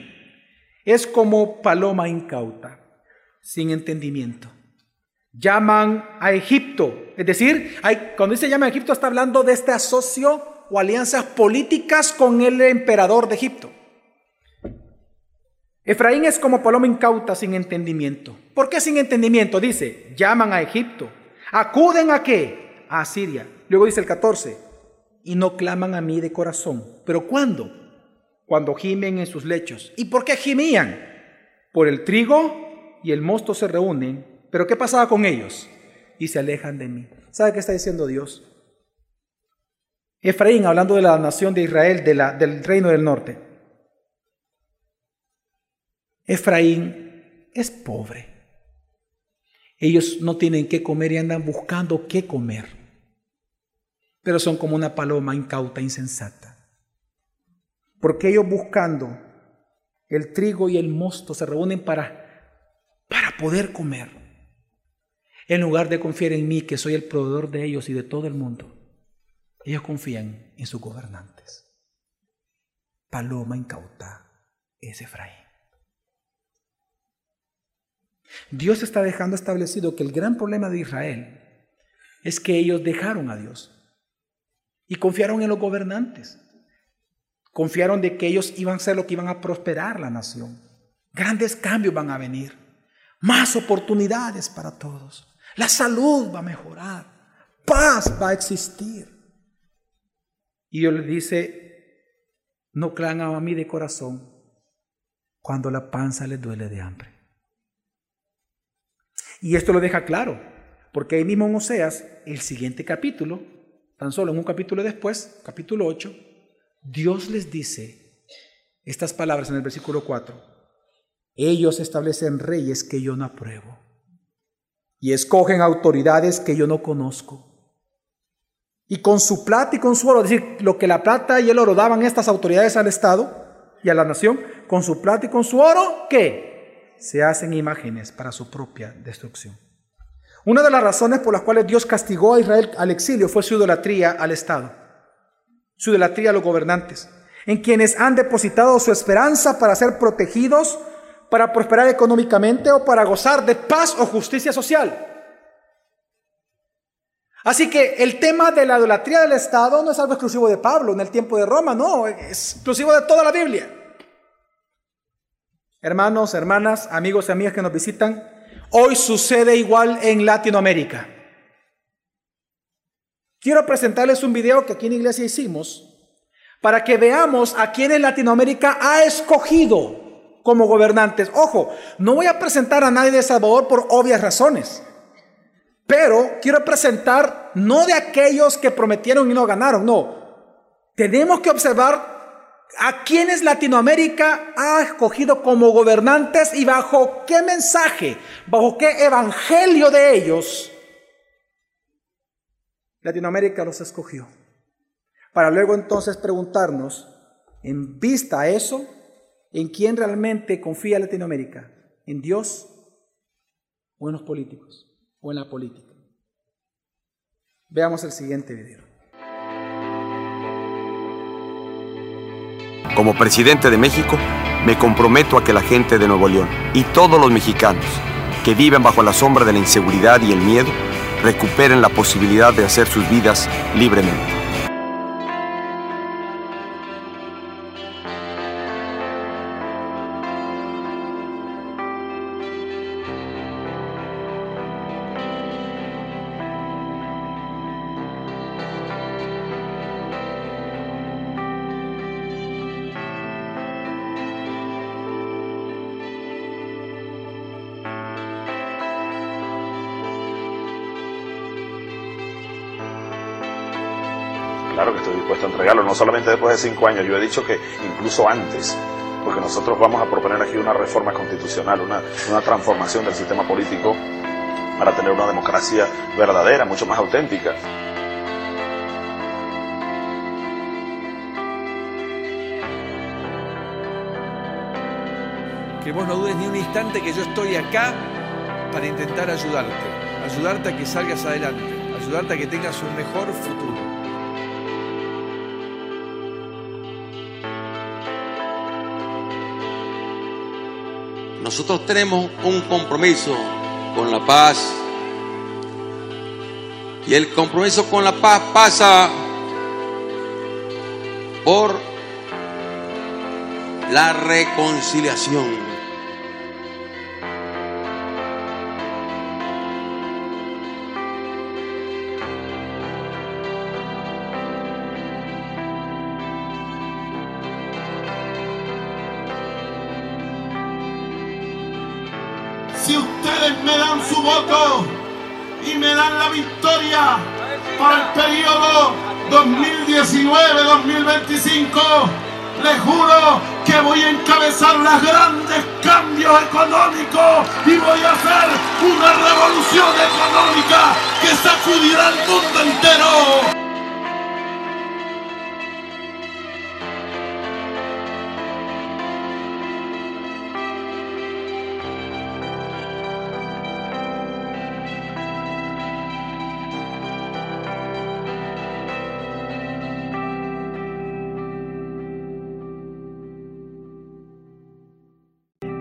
es como paloma incauta, sin entendimiento. Llaman a Egipto, es decir, hay, cuando dice llama a Egipto está hablando de este asocio o alianzas políticas con el emperador de Egipto. Efraín es como paloma incauta sin entendimiento. ¿Por qué sin entendimiento? Dice, llaman a Egipto. ¿Acuden a qué? A Siria. Luego dice el 14, y no claman a mí de corazón. ¿Pero cuándo? Cuando gimen en sus lechos. ¿Y por qué gimían? Por el trigo y el mosto se reúnen. ¿Pero qué pasaba con ellos? Y se alejan de mí. ¿Sabe qué está diciendo Dios? Efraín, hablando de la nación de Israel, del reino del norte. Efraín es pobre. Ellos no tienen qué comer y andan buscando qué comer pero son como una paloma incauta, insensata. Porque ellos buscando el trigo y el mosto se reúnen para, para poder comer. En lugar de confiar en mí, que soy el proveedor de ellos y de todo el mundo, ellos confían en sus gobernantes. Paloma incauta es Efraín. Dios está dejando establecido que el gran problema de Israel es que ellos dejaron a Dios. Y confiaron en los gobernantes. Confiaron de que ellos iban a ser lo que iban a prosperar la nación. Grandes cambios van a venir. Más oportunidades para todos. La salud va a mejorar. Paz va a existir. Y Dios les dice, no claman a mí de corazón cuando la panza les duele de hambre. Y esto lo deja claro, porque ahí mismo en Oseas, el siguiente capítulo, tan solo en un capítulo después, capítulo 8, Dios les dice estas palabras en el versículo 4. Ellos establecen reyes que yo no apruebo y escogen autoridades que yo no conozco. Y con su plata y con su oro, es decir, lo que la plata y el oro daban estas autoridades al Estado y a la nación, con su plata y con su oro, ¿qué? Se hacen imágenes para su propia destrucción. Una de las razones por las cuales Dios castigó a Israel al exilio fue su idolatría al Estado, su idolatría a los gobernantes, en quienes han depositado su esperanza para ser protegidos, para prosperar económicamente o para gozar de paz o justicia social. Así que el tema de la idolatría del Estado no es algo exclusivo de Pablo en el tiempo de Roma, no, es exclusivo de toda la Biblia. Hermanos, hermanas, amigos y amigas que nos visitan, Hoy sucede igual en Latinoamérica. Quiero presentarles un video que aquí en Iglesia hicimos para que veamos a quienes Latinoamérica ha escogido como gobernantes. Ojo, no voy a presentar a nadie de Salvador por obvias razones, pero quiero presentar no de aquellos que prometieron y no ganaron, no. Tenemos que observar a quienes Latinoamérica ha escogido como gobernantes y bajo qué mensaje, bajo qué evangelio de ellos Latinoamérica los escogió. Para luego entonces preguntarnos, en vista a eso, ¿en quién realmente confía Latinoamérica? ¿En Dios o en los políticos o en la política? Veamos el siguiente video. Como presidente de México, me comprometo a que la gente de Nuevo León y todos los mexicanos que viven bajo la sombra de la inseguridad y el miedo recuperen la posibilidad de hacer sus vidas libremente. Solamente después de cinco años, yo he dicho que incluso antes, porque nosotros vamos a proponer aquí una reforma constitucional, una, una transformación del sistema político para tener una democracia verdadera, mucho más auténtica. Que vos no dudes ni un instante que yo estoy acá para intentar ayudarte, ayudarte a que salgas adelante, ayudarte a que tengas un mejor futuro. Nosotros tenemos un compromiso con la paz. Y el compromiso con la paz pasa por la reconciliación. Si ustedes me dan su voto y me dan la victoria para el periodo 2019-2025, les juro que voy a encabezar los grandes cambios económicos y voy a hacer una revolución económica que sacudirá el mundo entero.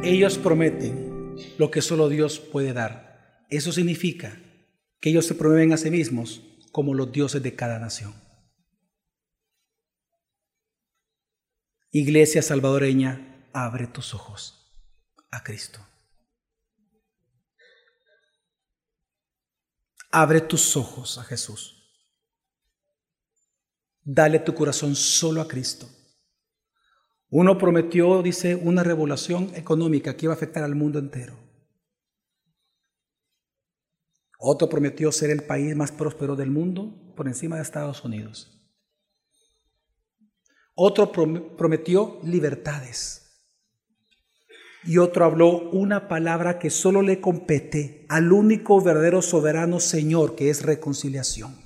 Ellos prometen lo que solo Dios puede dar. Eso significa que ellos se promueven a sí mismos como los dioses de cada nación. Iglesia salvadoreña, abre tus ojos a Cristo. Abre tus ojos a Jesús. Dale tu corazón solo a Cristo. Uno prometió, dice, una revolución económica que iba a afectar al mundo entero. Otro prometió ser el país más próspero del mundo por encima de Estados Unidos. Otro prometió libertades. Y otro habló una palabra que solo le compete al único verdadero soberano Señor, que es reconciliación.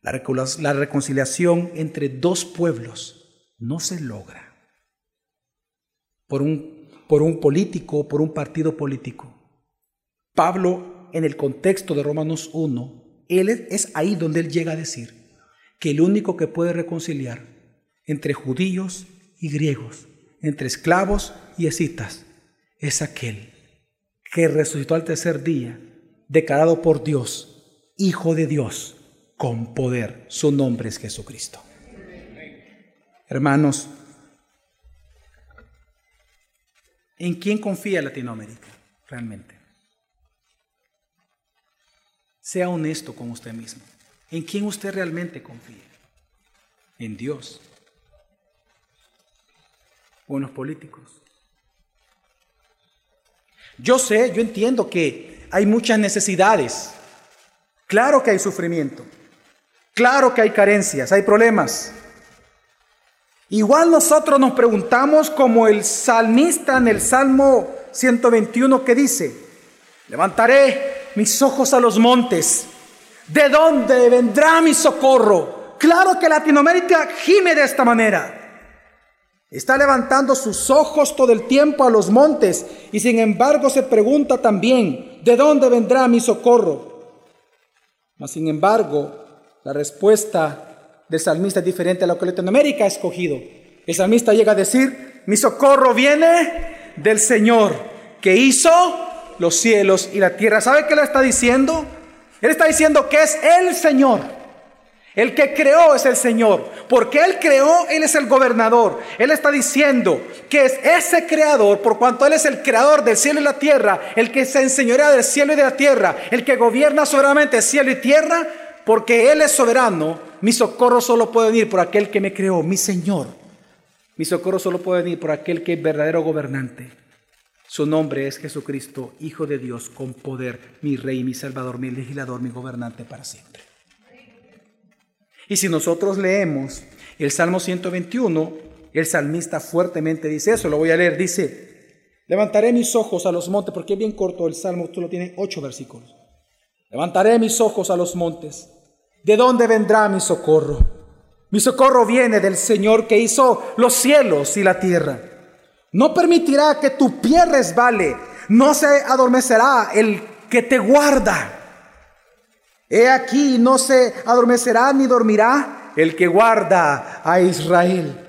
La reconciliación entre dos pueblos no se logra por un, por un político, por un partido político. Pablo, en el contexto de Romanos 1, él es ahí donde él llega a decir que el único que puede reconciliar entre judíos y griegos, entre esclavos y escitas, es aquel que resucitó al tercer día, declarado por Dios, Hijo de Dios, con poder. Su nombre es Jesucristo. Hermanos, ¿en quién confía Latinoamérica realmente? Sea honesto con usted mismo. ¿En quién usted realmente confía? En Dios. O en los políticos. Yo sé, yo entiendo que hay muchas necesidades. Claro que hay sufrimiento. Claro que hay carencias, hay problemas. Igual nosotros nos preguntamos como el salmista en el Salmo 121 que dice, levantaré mis ojos a los montes, ¿de dónde vendrá mi socorro? Claro que Latinoamérica gime de esta manera. Está levantando sus ojos todo el tiempo a los montes y sin embargo se pregunta también, ¿de dónde vendrá mi socorro? Mas sin embargo, la respuesta del salmista es diferente a lo que Latinoamérica ha escogido. El salmista llega a decir, mi socorro viene del Señor que hizo los cielos y la tierra. ¿Sabe qué le está diciendo? Él está diciendo que es el Señor. El que creó es el Señor. Porque Él creó, Él es el gobernador. Él está diciendo que es ese creador, por cuanto Él es el creador del cielo y la tierra, el que se enseñorea del cielo y de la tierra, el que gobierna soberanamente cielo y tierra, porque Él es soberano, mi socorro solo puede venir por aquel que me creó, mi Señor. Mi socorro solo puede venir por aquel que es verdadero gobernante. Su nombre es Jesucristo, Hijo de Dios, con poder, mi Rey, mi Salvador, mi legislador, mi gobernante para siempre. Y si nosotros leemos el Salmo 121, el salmista fuertemente dice eso, lo voy a leer, dice, levantaré mis ojos a los montes, porque es bien corto el Salmo, tú lo tienes ocho versículos. Levantaré mis ojos a los montes. ¿De dónde vendrá mi socorro? Mi socorro viene del Señor que hizo los cielos y la tierra. No permitirá que tu pie resbale, no se adormecerá el que te guarda. He aquí, no se adormecerá ni dormirá el que guarda a Israel.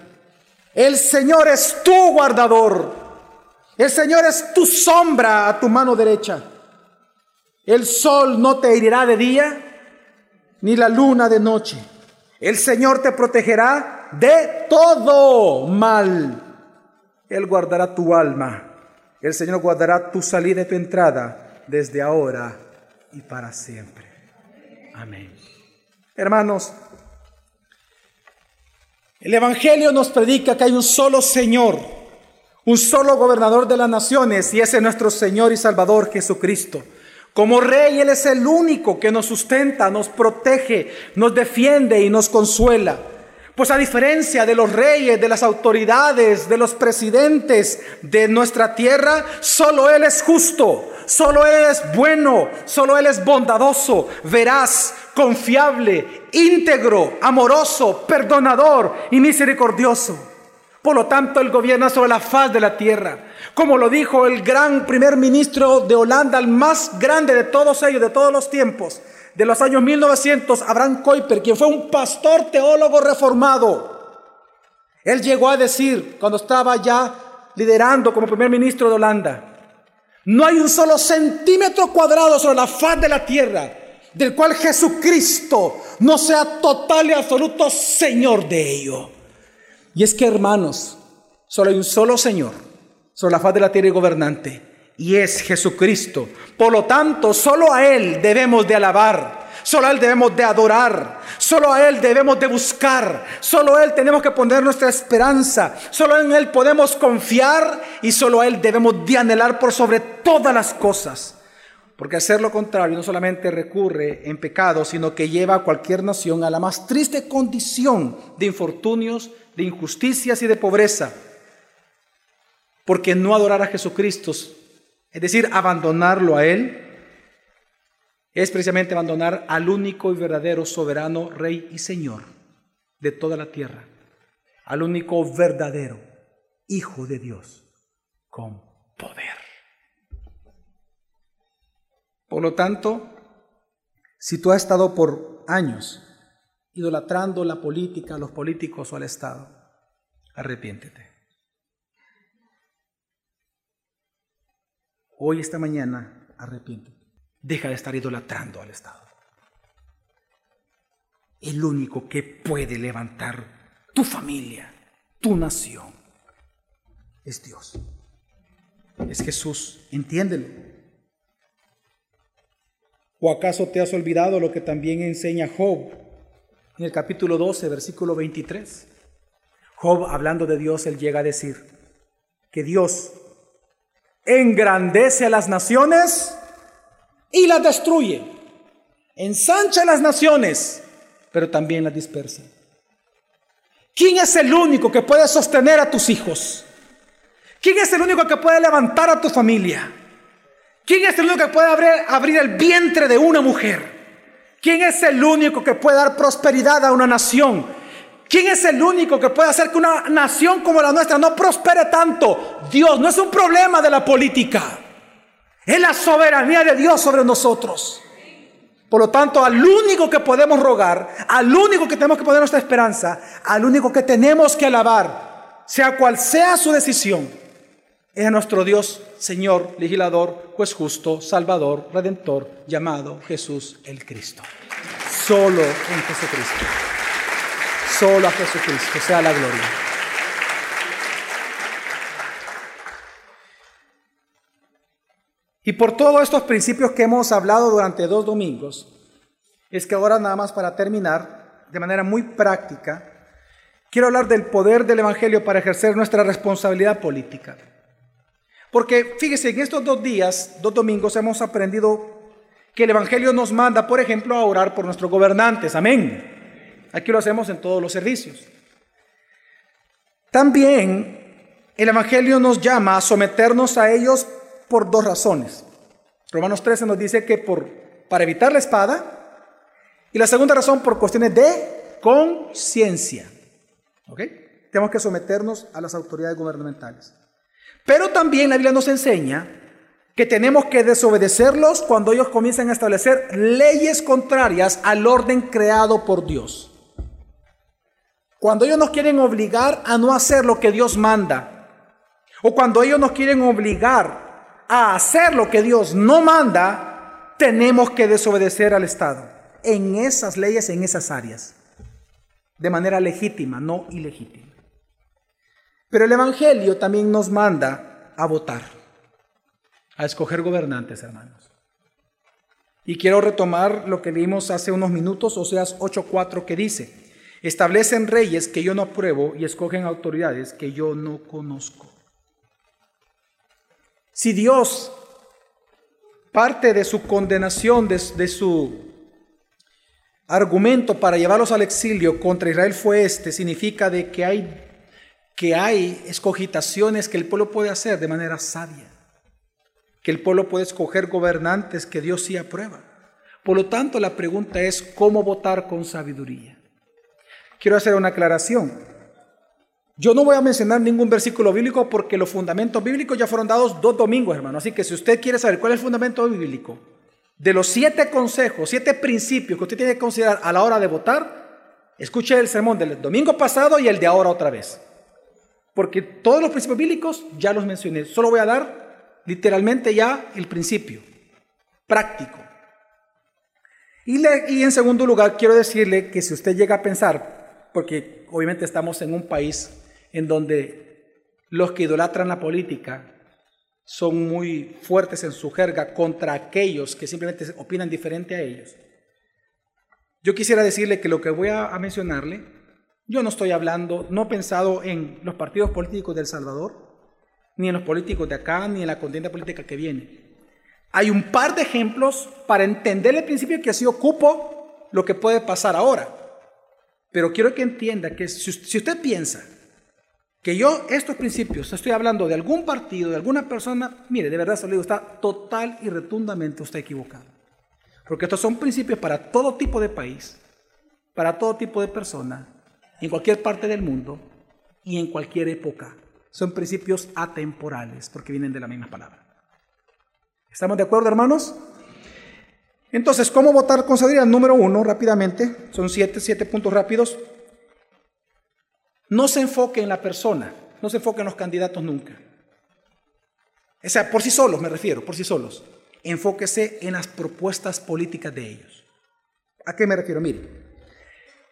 El Señor es tu guardador. El Señor es tu sombra a tu mano derecha. El sol no te herirá de día, ni la luna de noche. El Señor te protegerá de todo mal. Él guardará tu alma. El Señor guardará tu salida y tu entrada desde ahora y para siempre. Amén. Hermanos, el Evangelio nos predica que hay un solo Señor, un solo gobernador de las naciones, y ese es nuestro Señor y Salvador Jesucristo. Como rey, Él es el único que nos sustenta, nos protege, nos defiende y nos consuela. Pues a diferencia de los reyes, de las autoridades, de los presidentes de nuestra tierra, solo Él es justo, solo Él es bueno, solo Él es bondadoso, veraz, confiable, íntegro, amoroso, perdonador y misericordioso. Por lo tanto, Él gobierna sobre la faz de la tierra. Como lo dijo el gran primer ministro de Holanda, el más grande de todos ellos, de todos los tiempos, de los años 1900, Abraham Kuyper, quien fue un pastor teólogo reformado. Él llegó a decir, cuando estaba ya liderando como primer ministro de Holanda, no hay un solo centímetro cuadrado sobre la faz de la tierra del cual Jesucristo no sea total y absoluto Señor de ello. Y es que, hermanos, solo hay un solo Señor sobre la faz de la tierra y gobernante, y es Jesucristo. Por lo tanto, solo a Él debemos de alabar, solo a Él debemos de adorar, solo a Él debemos de buscar, solo a Él tenemos que poner nuestra esperanza, solo en Él podemos confiar y solo a Él debemos de anhelar por sobre todas las cosas. Porque hacer lo contrario no solamente recurre en pecado, sino que lleva a cualquier nación a la más triste condición de infortunios, de injusticias y de pobreza. Porque no adorar a Jesucristo, es decir, abandonarlo a Él, es precisamente abandonar al único y verdadero soberano Rey y Señor de toda la tierra, al único verdadero Hijo de Dios con poder. Por lo tanto, si tú has estado por años idolatrando la política, los políticos o al Estado, arrepiéntete. Hoy, esta mañana, arrepiéntete. Deja de estar idolatrando al Estado. El único que puede levantar tu familia, tu nación, es Dios. Es Jesús. Entiéndelo. ¿O acaso te has olvidado lo que también enseña Job en el capítulo 12, versículo 23? Job, hablando de Dios, él llega a decir que Dios engrandece a las naciones y las destruye. Ensancha las naciones, pero también las dispersa. ¿Quién es el único que puede sostener a tus hijos? ¿Quién es el único que puede levantar a tu familia? ¿Quién es el único que puede abrir, el vientre de una mujer? ¿Quién es el único que puede dar prosperidad a una nación? ¿Quién es el único que puede hacer que una nación como la nuestra no prospere tanto? Dios, no es un problema de la política. Es la soberanía de Dios sobre nosotros. Por lo tanto, al único que podemos rogar, al único que tenemos que poner nuestra esperanza, al único que tenemos que alabar, sea cual sea su decisión, es a nuestro Dios, Señor, legislador, juez justo, Salvador, Redentor, llamado Jesús el Cristo. Solo en Jesucristo. Solo a Jesucristo sea la gloria. Y por todos estos principios que hemos hablado durante dos domingos, es que ahora nada más para terminar, de manera muy práctica, quiero hablar del poder del Evangelio para ejercer nuestra responsabilidad política. Porque fíjese, en estos dos días, dos domingos, hemos aprendido que el Evangelio nos manda, por ejemplo, a orar por nuestros gobernantes. Amén. Aquí lo hacemos en todos los servicios. También el Evangelio nos llama a someternos a ellos por dos razones. Romanos 13 nos dice que por, para evitar la espada, y la segunda razón por cuestiones de conciencia. ¿Ok? Tenemos que someternos a las autoridades gubernamentales. Pero también la Biblia nos enseña que tenemos que desobedecerlos cuando ellos comienzan a establecer leyes contrarias al orden creado por Dios. Cuando ellos nos quieren obligar a no hacer lo que Dios manda, o cuando ellos nos quieren obligar a hacer lo que Dios no manda, tenemos que desobedecer al Estado en esas leyes, en esas áreas, de manera legítima, no ilegítima. Pero el Evangelio también nos manda a votar, a escoger gobernantes, hermanos. Y quiero retomar lo que vimos hace unos minutos, Oseas 8:4, que dice, establecen reyes que yo no apruebo y escogen autoridades que yo no conozco. Si Dios parte de su condenación, de, de su argumento para llevarlos al exilio contra Israel fue este, significa de que hay que hay escogitaciones que el pueblo puede hacer de manera sabia, que el pueblo puede escoger gobernantes que Dios sí aprueba. Por lo tanto, la pregunta es cómo votar con sabiduría. Quiero hacer una aclaración. Yo no voy a mencionar ningún versículo bíblico porque los fundamentos bíblicos ya fueron dados dos domingos, hermano. Así que si usted quiere saber cuál es el fundamento bíblico, de los siete consejos, siete principios que usted tiene que considerar a la hora de votar, escuche el sermón del domingo pasado y el de ahora otra vez porque todos los principios bíblicos ya los mencioné. Solo voy a dar literalmente ya el principio práctico. Y, en segundo lugar, quiero decirle que si usted llega a pensar, porque obviamente estamos en un país en donde los que idolatran la política son muy fuertes en su jerga contra aquellos que simplemente opinan diferente a ellos. Yo quisiera decirle que lo que voy a mencionarle yo no estoy hablando, no he pensado en los partidos políticos del Salvador, ni en los políticos de acá, ni en la contienda política que viene. Hay un par de ejemplos para entender el principio que así ocupo lo que puede pasar ahora. Pero quiero que entienda que si, usted piensa que yo estos principios estoy hablando de algún partido, de alguna persona, mire, de verdad se lo digo, está total y rotundamente usted equivocado. Porque estos son principios para todo tipo de país, para todo tipo de persona, en cualquier parte del mundo y en cualquier época. Son principios atemporales porque vienen de la misma palabra. ¿Estamos de acuerdo, hermanos? Entonces, ¿cómo votar con sabiduría? Número uno, rápidamente, son siete, siete puntos rápidos. No se enfoque en la persona, no se enfoque en los candidatos nunca. O sea, por sí solos me refiero, por sí solos. Enfóquese en las propuestas políticas de ellos. ¿A qué me refiero? Mire,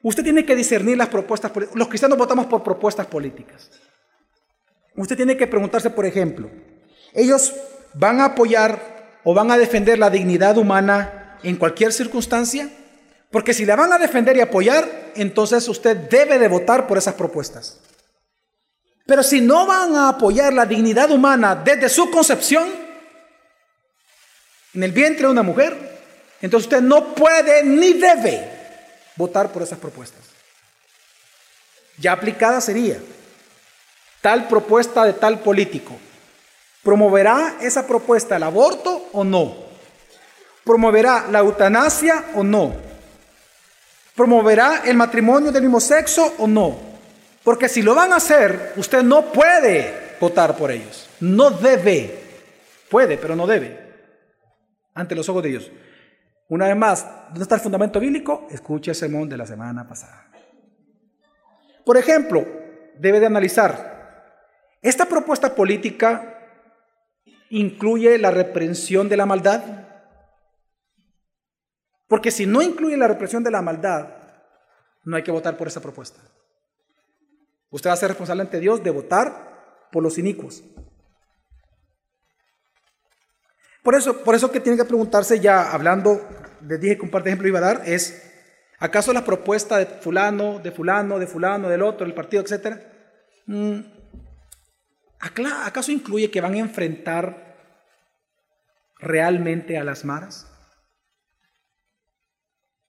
usted tiene que discernir las propuestas políticas. Los cristianos votamos por propuestas políticas. Usted tiene que preguntarse, por ejemplo, ellos van a apoyar o van a defender la dignidad humana en cualquier circunstancia? Porque si la van a defender y apoyar, entonces usted debe de votar por esas propuestas. Pero si no van a apoyar la dignidad humana desde su concepción, en el vientre de una mujer, entonces usted no puede ni debe votar por esas propuestas. Ya aplicada sería tal propuesta de tal político ¿Promoverá esa propuesta el aborto o no? ¿Promoverá la eutanasia o no? ¿Promoverá el matrimonio del mismo sexo o no? Porque si lo van a hacer, usted no puede votar por ellos. No debe. Puede, pero no debe. Ante los ojos de Dios. Una vez más, ¿dónde está el fundamento bíblico? Escuche el sermón de la semana pasada. Por ejemplo, debe de analizar, esta propuesta política incluye la reprensión de la maldad? Porque si no incluye la reprensión de la maldad, no hay que votar por esa propuesta. Usted va a ser responsable ante Dios de votar por los inicuos. Por eso, por eso que tiene que preguntarse ya, hablando, les dije que un par de ejemplos iba a dar, es, ¿acaso la propuesta de fulano, de fulano, de fulano, del otro, del partido, etcétera, mm, ¿Acaso incluye que van a enfrentar realmente a las maras?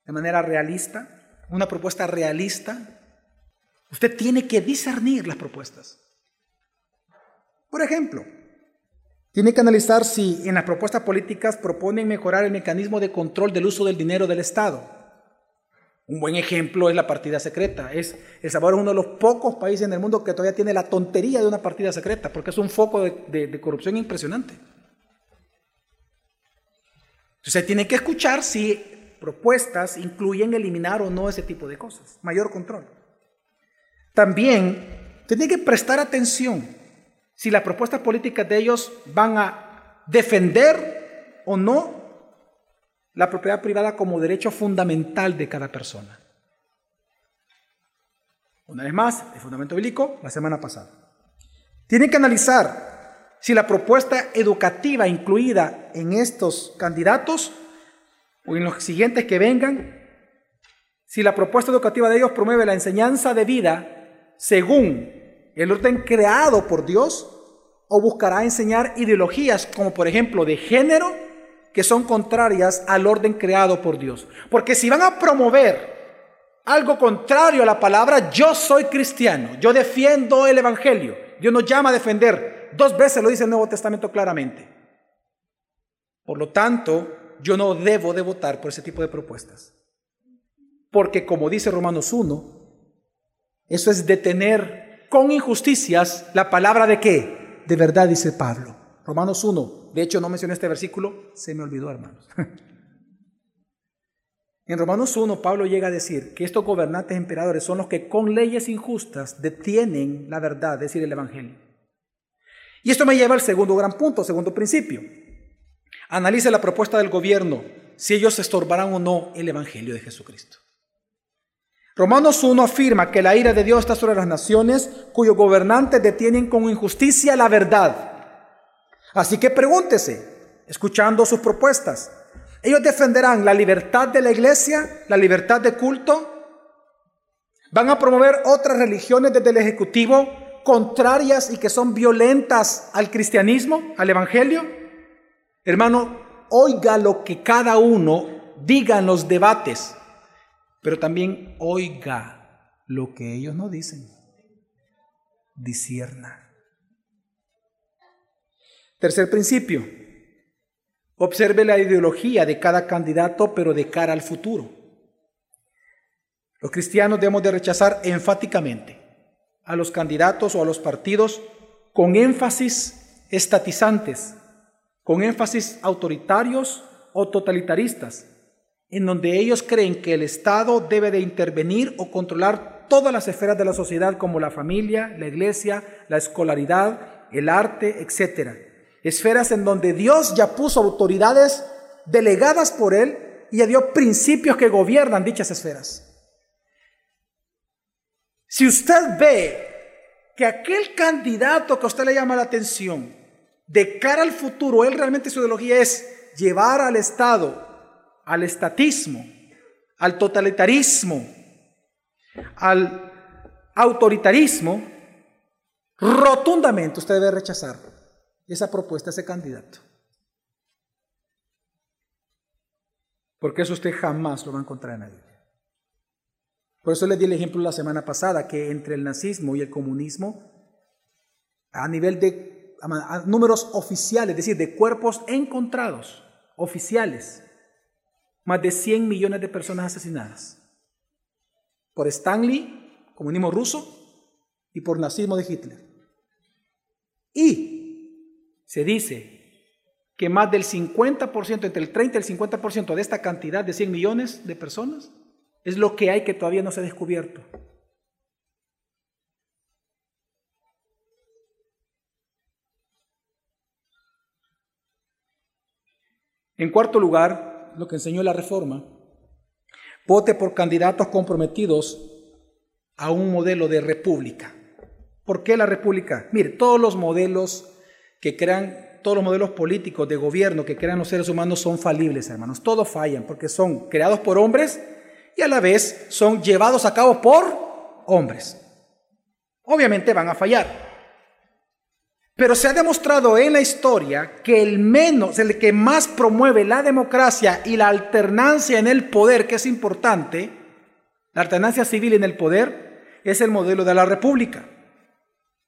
De manera realista, una propuesta realista. Usted tiene que discernir las propuestas. Por ejemplo, tiene que analizar si en las propuestas políticas proponen mejorar el mecanismo de control del uso del dinero del Estado un buen ejemplo es la partida secreta. Es, el Salvador es uno de los pocos países en el mundo que todavía tiene la tontería de una partida secreta, porque es un foco de, corrupción impresionante. Entonces tiene que escuchar si propuestas incluyen eliminar o no ese tipo de cosas, mayor control. También tiene que prestar atención si las propuestas políticas de ellos van a defender o no la propiedad privada como derecho fundamental de cada persona. Una vez más, el fundamento bíblico, la semana pasada. Tienen que analizar si la propuesta educativa incluida en estos candidatos o en los siguientes que vengan, si la propuesta educativa de ellos promueve la enseñanza de vida según el orden creado por Dios o buscará enseñar ideologías como por ejemplo de género que son contrarias al orden creado por Dios. Porque si van a promover algo contrario a la palabra, yo soy cristiano, yo defiendo el Evangelio. Dios nos llama a defender. Dos veces lo dice el Nuevo Testamento claramente. Por lo tanto, yo no debo de votar por ese tipo de propuestas. Porque como dice Romanos 1, eso es detener con injusticias la palabra de qué? De verdad, dice Pablo. Romanos 1. De hecho, no mencioné este versículo, se me olvidó, hermanos. [LAUGHS] En Romanos 1, Pablo llega a decir que estos gobernantes emperadores son los que con leyes injustas detienen la verdad, es decir, el Evangelio. Y esto me lleva al segundo gran punto, segundo principio. Analice la propuesta del gobierno, si ellos estorbarán o no el Evangelio de Jesucristo. Romanos 1 afirma que la ira de Dios está sobre las naciones cuyos gobernantes detienen con injusticia la verdad. Así que pregúntese, escuchando sus propuestas, ¿ellos defenderán la libertad de la iglesia, la libertad de culto? ¿Van a promover otras religiones desde el Ejecutivo contrarias y que son violentas al cristianismo, al Evangelio? Hermano, oiga lo que cada uno diga en los debates, pero también oiga lo que ellos no dicen. Disierna. Tercer principio. Observe la ideología de cada candidato, pero de cara al futuro. Los cristianos debemos de rechazar enfáticamente a los candidatos o a los partidos con énfasis estatizantes, con énfasis autoritarios o totalitaristas, en donde ellos creen que el Estado debe de intervenir o controlar todas las esferas de la sociedad como la familia, la iglesia, la escolaridad, el arte, etc. Esferas en donde Dios ya puso autoridades delegadas por Él y ya dio principios que gobiernan dichas esferas. Si usted ve que aquel candidato que a usted le llama la atención, de cara al futuro, él realmente su ideología es llevar al Estado al estatismo, al totalitarismo, al autoritarismo, rotundamente usted debe rechazar esa propuesta, ese candidato. Porque eso usted jamás lo va a encontrar en nadie. Por eso les di el ejemplo la semana pasada, que entre el nazismo y el comunismo, a nivel de números oficiales, es decir, de cuerpos encontrados, oficiales, más de 100 millones de personas asesinadas. Por Stanley, comunismo ruso, y por nazismo de Hitler. Y se dice que más del 50%, entre el 30 y el 50% de esta cantidad de 100 millones de personas es lo que hay que todavía no se ha descubierto. En cuarto lugar, lo que enseñó la reforma, vote por candidatos comprometidos a un modelo de república. ¿Por qué la república? Mire, todos los modelos que crean, todos los modelos políticos de gobierno que crean los seres humanos son falibles, hermanos. Todos fallan porque son creados por hombres y a la vez son llevados a cabo por hombres. Obviamente van a fallar. Pero se ha demostrado en la historia que el menos, el que más promueve la democracia y la alternancia en el poder, que es importante, la alternancia civil en el poder, es el modelo de la república.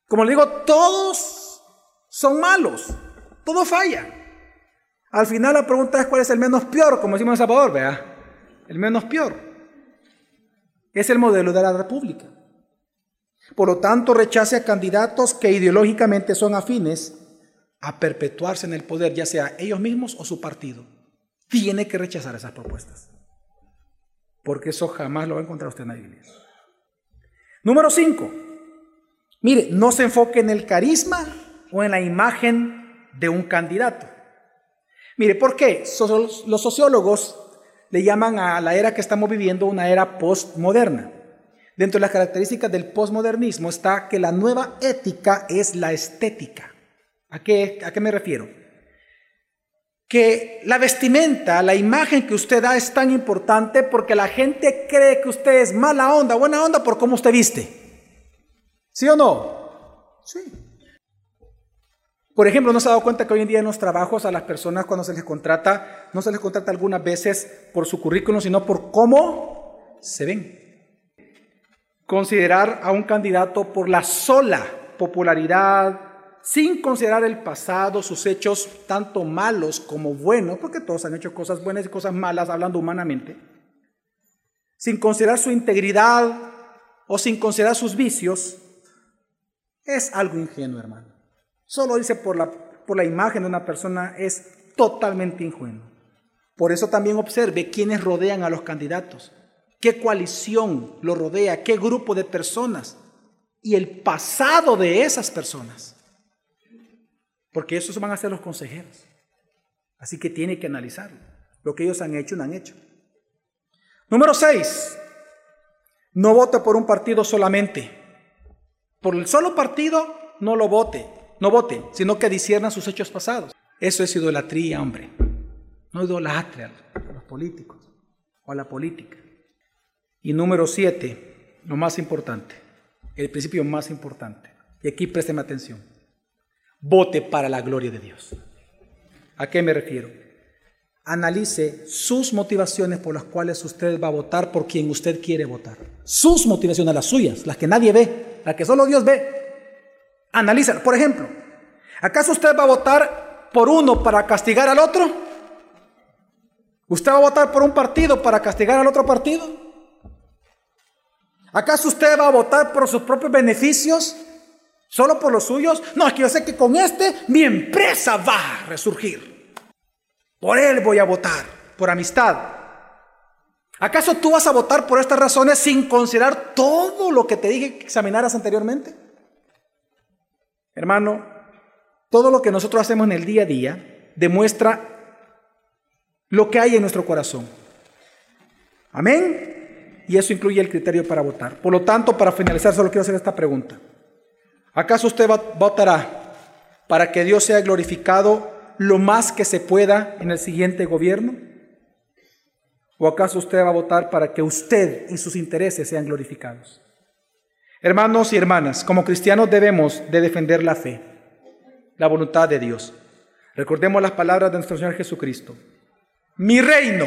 Como le digo, todos son malos, todo falla. Al final la pregunta es cuál es el menos peor, como decimos en Salvador, vea, el menos peor. Es el modelo de la República. Por lo tanto, rechace a candidatos que ideológicamente son afines a perpetuarse en el poder, ya sea ellos mismos o su partido. Tiene que rechazar esas propuestas. Porque eso jamás lo va a encontrar usted en la iglesia. Número 5. Mire, no se enfoque en el carisma o en la imagen de un candidato. Mire, ¿por qué? Los sociólogos le llaman a la era que estamos viviendo una era postmoderna. Dentro de las características del postmodernismo está que la nueva ética es la estética. ¿A qué, ¿A qué me refiero? Que la vestimenta, la imagen que usted da es tan importante porque la gente cree que usted es mala onda, buena onda por cómo usted viste. ¿Sí o no? Sí. Por ejemplo, ¿no se ha dado cuenta que hoy en día en los trabajos a las personas cuando se les contrata, no se les contrata algunas veces por su currículum, sino por cómo se ven? Considerar a un candidato por la sola popularidad, sin considerar el pasado, sus hechos, tanto malos como buenos, porque todos han hecho cosas buenas y cosas malas hablando humanamente, sin considerar su integridad o sin considerar sus vicios, es algo ingenuo, hermano. Solo dice por la, por la imagen de una persona es totalmente ingenuo. Por eso también observe quiénes rodean a los candidatos, qué coalición lo rodea, qué grupo de personas y el pasado de esas personas. Porque esos van a ser los consejeros. Así que tiene que analizarlo. Lo que ellos han hecho, no han hecho. Número 6. No vote por un partido solamente. Por el solo partido, no lo vote no vote, sino que disiernan sus hechos pasados. Eso es idolatría, hombre. No idolatre a los políticos o a la política. Y número siete, lo más importante, el principio más importante. Y aquí presten atención. Vote para la gloria de Dios. ¿A qué me refiero? analice sus motivaciones por las cuales usted va a votar por quien usted quiere votar. Sus motivaciones, las suyas, las que nadie ve, las que solo Dios ve. Analízalas. Por ejemplo, ¿acaso usted va a votar por uno para castigar al otro? ¿Usted va a votar por un partido para castigar al otro partido? ¿Acaso usted va a votar por sus propios beneficios? ¿Solo por los suyos? No, es que yo sé que con este mi empresa va a resurgir. Por él voy a votar, por amistad. ¿Acaso tú vas a votar por estas razones sin considerar todo lo que te dije que examinaras anteriormente? Hermano, todo lo que nosotros hacemos en el día a día demuestra lo que hay en nuestro corazón. Amén. Y eso incluye el criterio para votar. Por lo tanto, para finalizar, solo quiero hacer esta pregunta. ¿Acaso usted votará para que Dios sea glorificado lo más que se pueda en el siguiente gobierno? ¿O acaso usted va a votar para que usted y sus intereses sean glorificados? Hermanos y hermanas, como cristianos debemos de defender la fe, la voluntad de Dios. Recordemos las palabras de nuestro Señor Jesucristo. Mi reino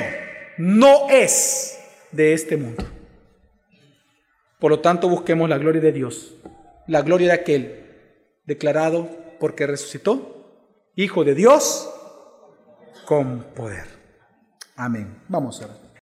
no es de este mundo. Por lo tanto, busquemos la gloria de Dios, la gloria de aquel declarado porque resucitó, Hijo de Dios, con poder. Amén. Vamos a ver.